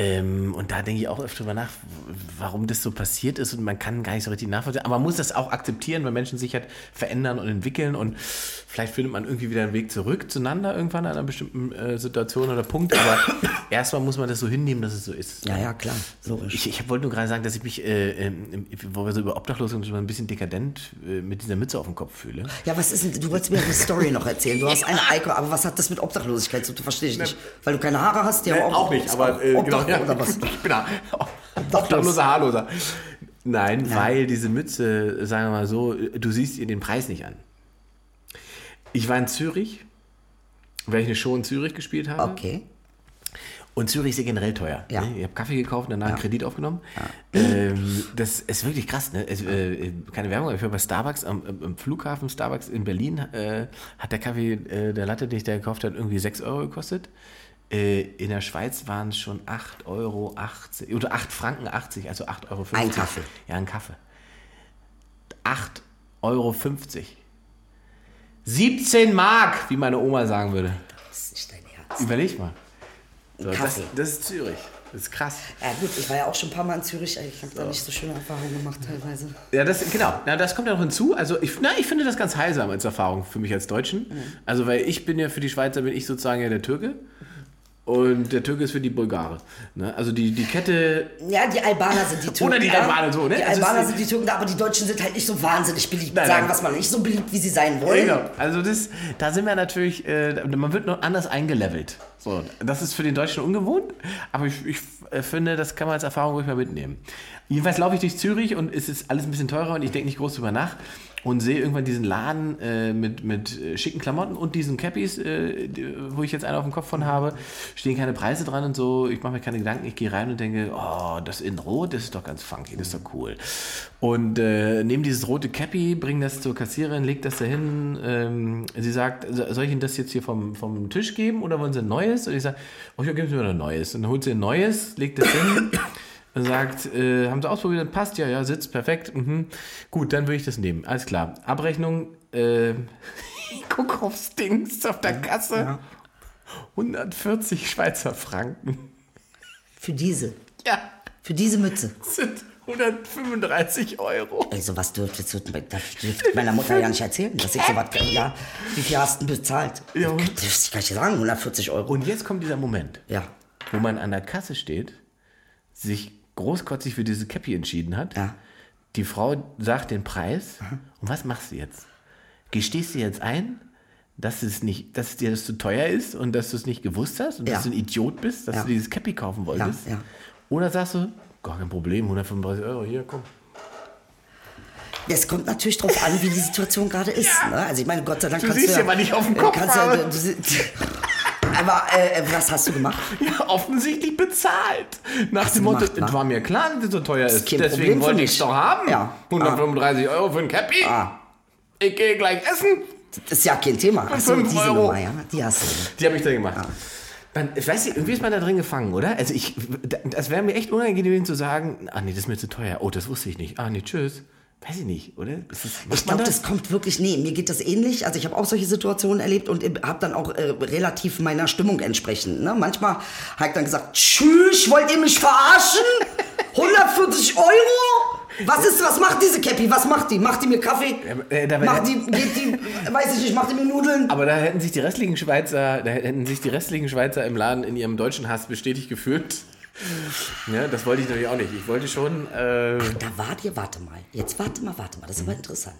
Ähm, und da denke ich auch öfter drüber nach, warum das so passiert ist und man kann gar nicht so richtig nachvollziehen. Aber man muss das auch akzeptieren, weil Menschen sich halt verändern und entwickeln und vielleicht findet man irgendwie wieder einen Weg zurück zueinander irgendwann an einer bestimmten äh, Situation oder Punkt. Aber erstmal muss man das so hinnehmen, dass es so ist. Ja, ja, klar, logisch. Ich, ich wollte nur gerade sagen, dass ich mich, äh, ähm, wo wir so über Obdachlose und so ein bisschen dekadent äh, mit dieser Mütze auf dem Kopf fühle. Ja, was ist denn, du wolltest mir eine Story noch erzählen. Du hast eine Eiko, aber was hat das mit Obdachlosigkeit zu tun? Verstehe ich nicht. Weil du keine Haare hast, die haben auch, ist auch Obdach, oder was? Ich bin da. Obdachloser, Haarloser. Nein, weil diese Mütze, sagen wir mal so, du siehst ihr den Preis nicht an. Ich war in Zürich weil ich eine Show in Zürich gespielt habe. Okay. Und Zürich ist ja generell teuer. Ja. Ne? Ich habe Kaffee gekauft und danach einen Kredit aufgenommen. Ähm, das ist wirklich krass. Ne? Es, äh, keine Werbung, aber ich war bei Starbucks, am, am- am Flughafen Starbucks in Berlin, äh, hat der Kaffee, äh, der Latte, den ich da gekauft habe, irgendwie 6 Euro gekostet. Äh, in der Schweiz waren es schon 8,80 Euro oder 8 Franken 80, also 8,50 Euro. Ein Kaffee. Ja, ein Kaffee. 8,50 Euro. 17 Mark, wie meine Oma sagen würde. Das ist nicht dein Herz. Überleg mal. So, das, das ist Zürich. Das ist krass. Ja gut, ich war ja auch schon ein paar Mal in Zürich. Ich habe da nicht so schöne Erfahrungen gemacht teilweise. Ja, das, genau. Ja, das kommt ja noch hinzu. Also ich, na, ich finde das ganz heilsam als Erfahrung für mich als Deutschen. Also weil ich bin ja für die Schweizer, bin ich sozusagen ja der Türke. Und der Türke ist für die Bulgare. Ne? Also die, die Kette, Ja, die Albaner sind die Türken. Oder die. Albaner so, ne? Die Also Albaner sind die Türken da, aber die Deutschen sind halt nicht so wahnsinnig beliebt. Nein, sagen, nein. was man nicht so beliebt, wie sie sein wollen. Genau. Also das, da sind wir natürlich, äh, man wird noch anders eingelevelt. So, das ist für den Deutschen ungewohnt, aber ich, ich äh, finde, das kann man als Erfahrung ruhig mal mitnehmen. Jedenfalls laufe ich durch Zürich und es ist alles ein bisschen teurer und ich denke nicht groß drüber nach und sehe irgendwann diesen Laden äh, mit, mit äh, schicken Klamotten und diesen Cappies, äh, wo ich jetzt einen auf dem Kopf von habe, stehen keine Preise dran und so. Ich mache mir keine Gedanken, ich gehe rein und denke, oh, das in Rot, das ist doch ganz funky, das ist doch cool. Und äh, nehme dieses rote Cappy, bringe das zur Kassiererin, leg das dahin. Ähm, sie sagt, so- soll ich Ihnen das jetzt hier vom, vom Tisch geben oder wollen Sie ein neues? Und ich sage, oh, ja, geben Sie mir ein neues. Und dann holt sie ein neues, legt das hin. Sagt, äh, haben Sie ausprobiert, passt, ja, ja, sitzt, perfekt. Mhm. Gut, dann würde ich das nehmen. Alles klar. Abrechnung, äh, ich gucke aufs Dings auf der Kasse. 140 Schweizer Franken. Für diese. Ja, Für diese Mütze. das sind 135 Euro. Ey, sowas dürfte, dürfte, meiner Mutter ja nicht erzählen, dass ich sowas, ja, wie viel hast du bezahlt? Ja. Das dürfte ich gar nicht sagen, 140 Euro. Und jetzt kommt dieser Moment, Ja, wo man an der Kasse steht, sich großkotzig für diese Cappy entschieden hat. Ja. Die Frau sagt den Preis. Und was machst du jetzt? Gestehst du jetzt ein, dass es nicht, dass dir das zu teuer ist und dass du es nicht gewusst hast und Ja. dass du ein Idiot bist, dass Ja. du dieses Cappy kaufen wolltest? Ja, ja. Oder sagst du, gar kein Problem, 135 Euro, hier, komm. Es kommt natürlich drauf an, wie die Situation gerade ist. Ne? Also ich meine, Gott sei Dank Du kannst siehst du ja, was ich auf dem äh, Kopf kannst ja, du, sie- Aber äh, was hast du gemacht? Ja, offensichtlich bezahlt. Nach Hast dem Motto, gemacht, es war mir klar, dass es so teuer ist. kein Deswegen Problem wollte ich es doch haben. Ja. 135 Euro für ein Cappy. Ah. Ich gehe gleich essen. Das ist ja kein Thema. Ach so, fünf diese Euro. Nummer, ja, die hast du. Die habe ich da gemacht. Man, ich weiß nicht, irgendwie ist man da drin gefangen, oder? Also ich, das wäre mir echt unangenehm zu sagen, ah nee, das ist mir zu teuer. Oh, das wusste ich nicht. Ah nee, tschüss. Weiß ich nicht, oder? Das, Ich glaube, das kommt wirklich, nee, mir geht das ähnlich. Also ich habe auch solche Situationen erlebt und habe dann auch äh, relativ meiner Stimmung entsprechend. Ne? Manchmal habe ich dann gesagt, tschüss, wollt ihr mich verarschen? 140 Euro? Was ist, was macht diese Cappy? Was macht die? Macht die mir Kaffee? äh, macht die, geht die, weiß ich nicht, macht die mir Nudeln? Aber da hätten sich die restlichen Schweizer, da hätten sich die restlichen Schweizer im Laden in ihrem deutschen Hass bestätigt gefühlt. Ja, das wollte ich natürlich auch nicht. Ich wollte schon. Äh, Da war dir, warte mal, jetzt warte mal, warte mal, das ist aber interessant.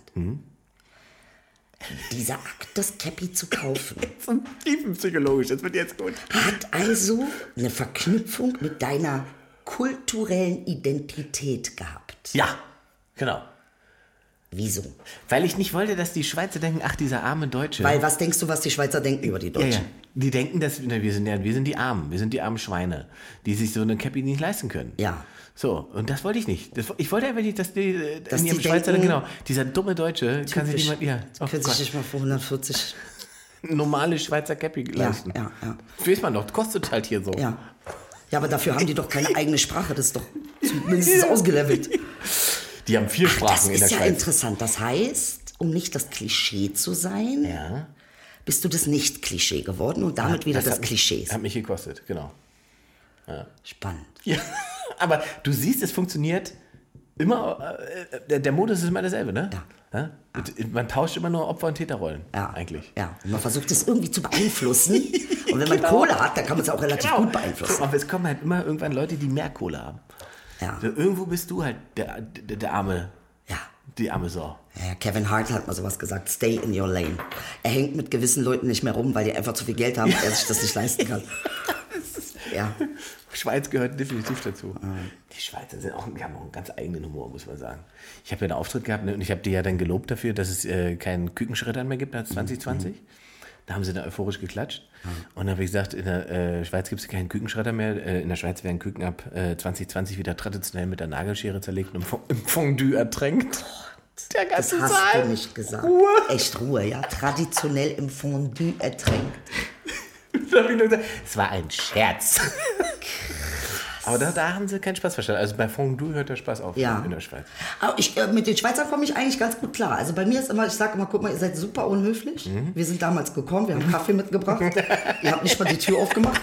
Dieser Akt, das Cappy zu kaufen, so tiefenpsychologisch, das wird jetzt gut. hat also eine Verknüpfung mit deiner kulturellen Identität gehabt. Ja, genau. Wieso? Weil ich nicht wollte, dass die Schweizer denken, ach, dieser arme Deutsche. Weil was denkst du, was die Schweizer denken über die ja, Deutschen? ja. Die denken, dass na, wir sind ja, wir sind die Armen, wir sind die armen Schweine, die sich so eine Cappy nicht leisten können. Ja. So, und das wollte ich nicht. Das, ich wollte einfach nicht, dass die äh, Dass in ihrem die Schweizer, denken, genau, dieser dumme Deutsche kann sich Typisch. niemand, ja, oh Können sich nicht mal für 140. normale Schweizer Cappy leisten. ja, ja. Weiß man doch, kostet halt hier so. Ja. Ja, aber dafür haben die doch keine eigene Sprache. Das ist doch zumindest ausgelevelt. Die haben vier Das Sprachen in der ist ja Schweiz. interessant. Das heißt, um nicht das Klischee zu sein, Ja. bist du das Nicht-Klischee geworden und damit wieder das, Klischee. Hat mich gekostet, genau. Spannend. Ja, aber du siehst, es funktioniert immer, äh, der, der Modus ist immer derselbe, ne? Ja. Man tauscht immer nur Opfer- und Täterrollen, Ja. eigentlich. Ja. Und man versucht es irgendwie zu beeinflussen. Und wenn man Genau. Kohle hat, dann kann man es auch relativ gut beeinflussen. Aber es kommen halt immer irgendwann Leute, die mehr Kohle haben. Ja. Irgendwo bist du halt der, der, der arme, Ja. die arme Sau. Ja, Kevin Hart hat mal sowas gesagt, stay in your lane. Er hängt mit gewissen Leuten nicht mehr rum, weil die einfach zu viel Geld haben und er sich das nicht leisten kann. Ja, Schweiz gehört definitiv dazu. Die Schweizer sind auch, die haben auch einen ganz eigenen Humor, muss man sagen. Ich habe ja einen Auftritt gehabt ne, und ich habe dir ja dann gelobt dafür, dass es äh, keinen Kükenschreddern mehr gibt als 2020. Da haben sie da euphorisch geklatscht. Und dann habe ich gesagt, in der äh, Schweiz gibt es keinen Kükenschredder mehr. Äh, in der Schweiz werden Küken ab äh, 2020 wieder traditionell mit der Nagelschere zerlegt und im Fo- im Fondue ertränkt. Der Das ganze hast Saal. du nicht gesagt. Ruhe. Echt Ruhe, ja. Traditionell im Fondue ertränkt. Da hab ich nur gesagt, Es war ein Scherz. Aber da, da haben sie keinen Spaß verstanden. Also bei Fondue hört der Spaß auf Ja. in der Schweiz. Aber ich, äh, mit den Schweizern komme ich eigentlich ganz gut klar. Also bei mir ist immer, ich sage immer, guck mal, ihr seid super unhöflich. Mhm. Wir sind damals gekommen, wir haben Kaffee mitgebracht. ihr habt nicht mal die Tür aufgemacht.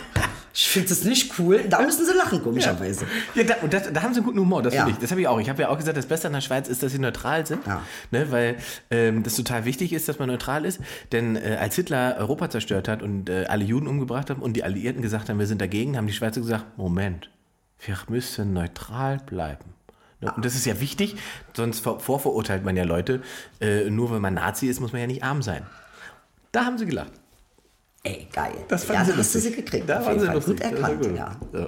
Ich finde das nicht cool. Da müssen sie lachen, komischerweise. Ja, da, und das, da haben sie einen guten Humor, das Ja. finde ich. Das habe ich auch. Ich habe ja auch gesagt, das Beste an der Schweiz ist, dass sie neutral sind. Ja. Ne, weil ähm, das total wichtig ist, dass man neutral ist. Denn äh, als Hitler Europa zerstört hat und äh, alle Juden umgebracht hat und die Alliierten gesagt haben, wir sind dagegen, haben die Schweizer gesagt, Moment, wir müssen neutral bleiben. Ne? Und das ist ja wichtig, sonst vor, vorverurteilt man ja Leute. Äh, nur weil man Nazi ist, muss man ja nicht arm sein. Da haben sie gelacht. Ey, geil. Das ja, fanden da sie hast du sie gekriegt. Da waren sie lustig. Gut erkannt, gut. ja. So.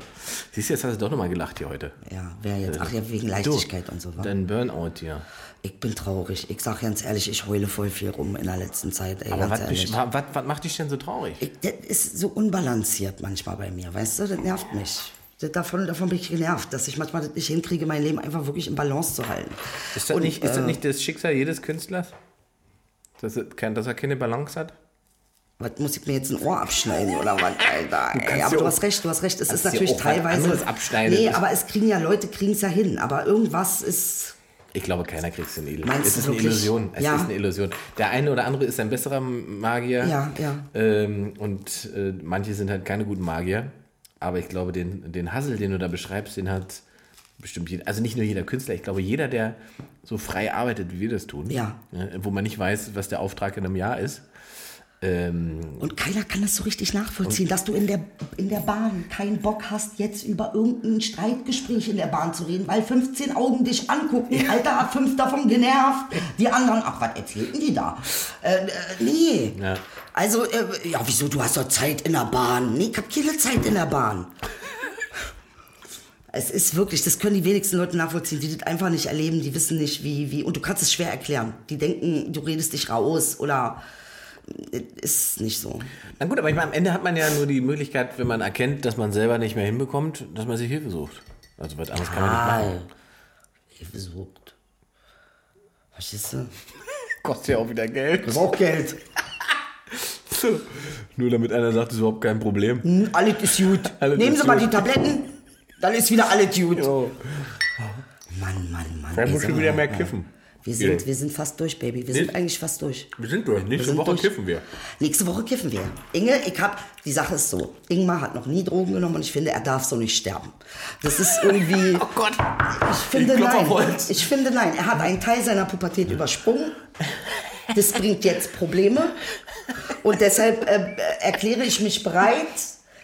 Siehst du, jetzt hast du doch nochmal gelacht hier heute. Ja, wer jetzt? Ach ja, wegen Leichtigkeit und so. wa? Dein Burnout hier. Ich bin traurig. Ich sag ganz ehrlich, ich heule voll viel rum in der letzten Zeit. Ey, Aber was macht dich denn so traurig? Ich, das ist so unbalanciert manchmal bei mir, weißt du? Das nervt mich. Davon, davon bin ich genervt, dass ich manchmal das nicht hinkriege, mein Leben einfach wirklich in Balance zu halten. Ist das, Und, nicht, ist das äh, nicht das Schicksal jedes Künstlers? Dass er, kein- dass er keine Balance hat? Was muss ich mir jetzt ein Ohr abschneiden oder was, Alter? Ey, kannst aber du hast recht, du hast recht. Es ist natürlich teilweise. abschneiden. Nee, aber es kriegen ja Leute, kriegen es ja hin. Aber irgendwas ist. Ich glaube, keiner kriegt es in Edel. Meinst es du ist eine wirklich? Illusion. Es Ja. ist eine Illusion. Der eine oder andere ist ein besserer Magier. Ja, ja. Ähm, und äh, manche sind halt keine guten Magier. Aber ich glaube, den, den Hassel, den du da beschreibst, den hat bestimmt jeder. Also nicht nur jeder Künstler. Ich glaube, jeder, der so frei arbeitet, wie wir das tun. Ja. ne, wo man nicht weiß, was der Auftrag in einem Jahr ist. Ähm, Und keiner kann das so richtig nachvollziehen, dass du in der, in der Bahn keinen Bock hast, jetzt über irgendein Streitgespräch in der Bahn zu reden, weil 15 Augen dich angucken. Alter, hat fünf davon genervt. Die anderen, ach, was erzählten die da? Äh, äh, nee. Ja. Also, äh, ja, wieso, du hast doch Zeit in der Bahn. Nee, ich hab keine Zeit in der Bahn. Es ist wirklich, das können die wenigsten Leute nachvollziehen, die das einfach nicht erleben, die wissen nicht, wie, wie, und du kannst es schwer erklären. Die denken, du redest dich raus oder ist nicht so. Na gut, aber ich meine, am Ende hat man ja nur die Möglichkeit, wenn man erkennt, dass man selber nicht mehr hinbekommt, dass man sich Hilfe sucht. Also was anderes kann man nicht machen. Hilfe sucht. Verstehst du? Kostet ja auch wieder Geld. Das auch Geld. So. Nur damit einer sagt, das ist überhaupt kein Problem. Hm, Alles ist gut. Alles Nehmen ist Sie mal gut. die Tabletten, dann ist wieder alles gut. Oh. Mann, Mann, Mann. Musst sag du wieder mal, mehr kiffen. Wir sind, wir sind fast durch, Baby. Wir sind Nicht? eigentlich fast durch. Wir sind durch. Nächste sind Woche durch. kiffen wir. Nächste Woche kiffen wir. Inge, ich hab, die Sache ist so, Ingmar hat noch nie Drogen genommen und ich finde, er darf so nicht sterben. Das ist irgendwie, Oh Gott. ich finde Ich nein. Ich finde nein. Er hat einen Teil seiner Pubertät übersprungen. Das bringt jetzt Probleme. Und deshalb äh, erkläre ich mich bereit,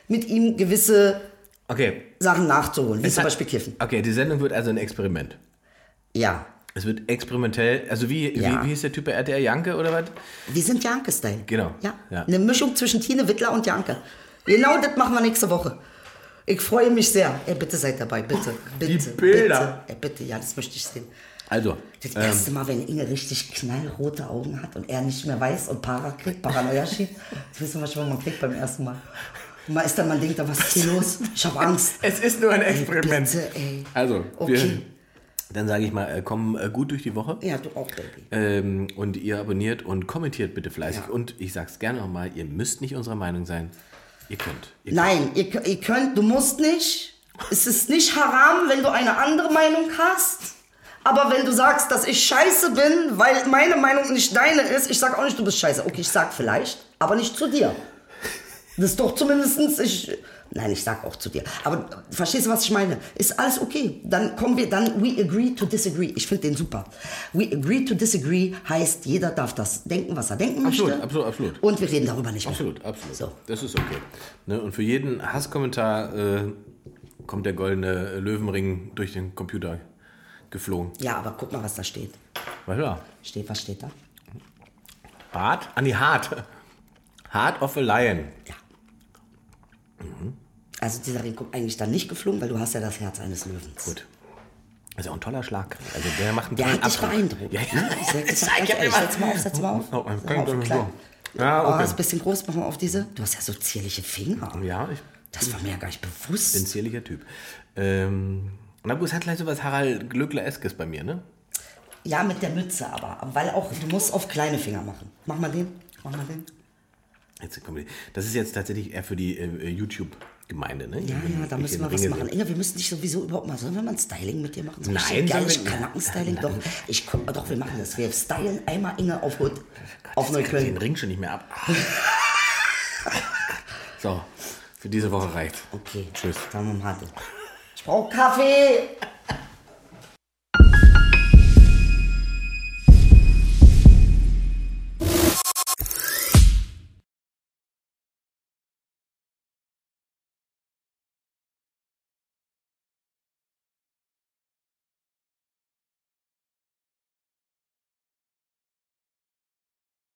mit ihm gewisse Okay. Sachen nachzuholen, wie Es zum Beispiel Kiffen. Okay, die Sendung wird also ein Experiment. Ja, Es wird experimentell, also wie, Ja. wie, wie hieß der Typ bei RTL Janke oder was? wir sind Janke-Style. Genau. Ja. Ja. Eine Mischung zwischen Tine Wittler und Janke. Genau das machen wir nächste Woche. Ich freue mich sehr. Ey, bitte seid dabei, bitte. bitte Bilder. Bitte, Ey, bitte, ja, das möchte ich sehen. Also, Das ähm, erste Mal, wenn Inge richtig knallrote Augen hat und er nicht mehr weiß und Para kriegt, Paranoia schiebt. Das wissen wir schon, was man kriegt beim ersten Mal. Und man ist dann, man denkt, da was ist hier los? Ich habe Angst. es ist nur ein Experiment. bitte, ey. Also, Okay. wir, dann sage ich mal, äh, komm äh, gut durch die Woche. Ja, du auch, Baby. Ähm, und ihr abonniert und kommentiert bitte fleißig. Und ich sag's gerne nochmal, ihr müsst nicht unserer Meinung sein. Ihr könnt. Ihr Nein, ihr, kö- ihr könnt, du musst nicht. Es ist nicht haram, wenn du eine andere Meinung hast. Aber wenn du sagst, dass ich scheiße bin, weil meine Meinung nicht deine ist, ich sag auch nicht, du bist scheiße. Okay, ich sag vielleicht, aber nicht zu dir. Das ist doch zumindestens ich. Nein, ich sag auch zu dir. Aber verstehst du, was ich meine? Ist alles okay. Dann kommen wir, dann we agree to disagree. Ich finde den super. We agree to disagree heißt, jeder darf das denken, was er denken Absolut, möchte. absolut, absolut. Und wir reden darüber nicht mehr. Absolut, absolut. So. Das ist okay. Ne? Und für jeden Hasskommentar äh, kommt der goldene Löwenring durch den Computer geflogen. Ja, aber guck mal, was da steht. War klar. Steht, was steht da? Hart? Ah, nee, hart. Heart of a Lion. Also dieser Ring kommt eigentlich dann nicht geflogen, weil du hast ja das Herz eines Löwens. Gut. Ist auch ein toller Schlag. Also der macht einen Der hat dich beeindruckt. Ja, ja. Ich sag, ich Ich ehrlich, immer- setz mal auf, setz mal auf. Oh, auf, kleiner klein. Wurm. Ah, okay. Oh, ist ein bisschen groß, mach mal auf diese. Du hast ja so zierliche Finger. Ja, ich Das war mir ja gar nicht bewusst. bin ein zierlicher Typ. Ähm, na gut, es hat gleich so was Harald Glöckler-eskes bei mir, ne? Ja, mit der Mütze aber. Weil auch, du musst auf kleine Finger machen. Mach mal den. Mach mal den. Jetzt die. Das ist jetzt tatsächlich eher für die äh, YouTube-Gemeinde, ne? Ja, ja, da müssen wir was machen. Inge, wir müssen dich sowieso überhaupt mal. Sollen wir mal ein Styling mit dir machen? So Nein, richtig sollen geiles wir- Kanackenstyling. Doch, ich, komm- doch, wir machen das. Wir stylen einmal Inge auf Hut. Auf kann ich den Neukölln. Ring schon nicht mehr ab. so, für diese Woche reicht. Okay, Tschüss. Wir mal. Ich brauche Kaffee.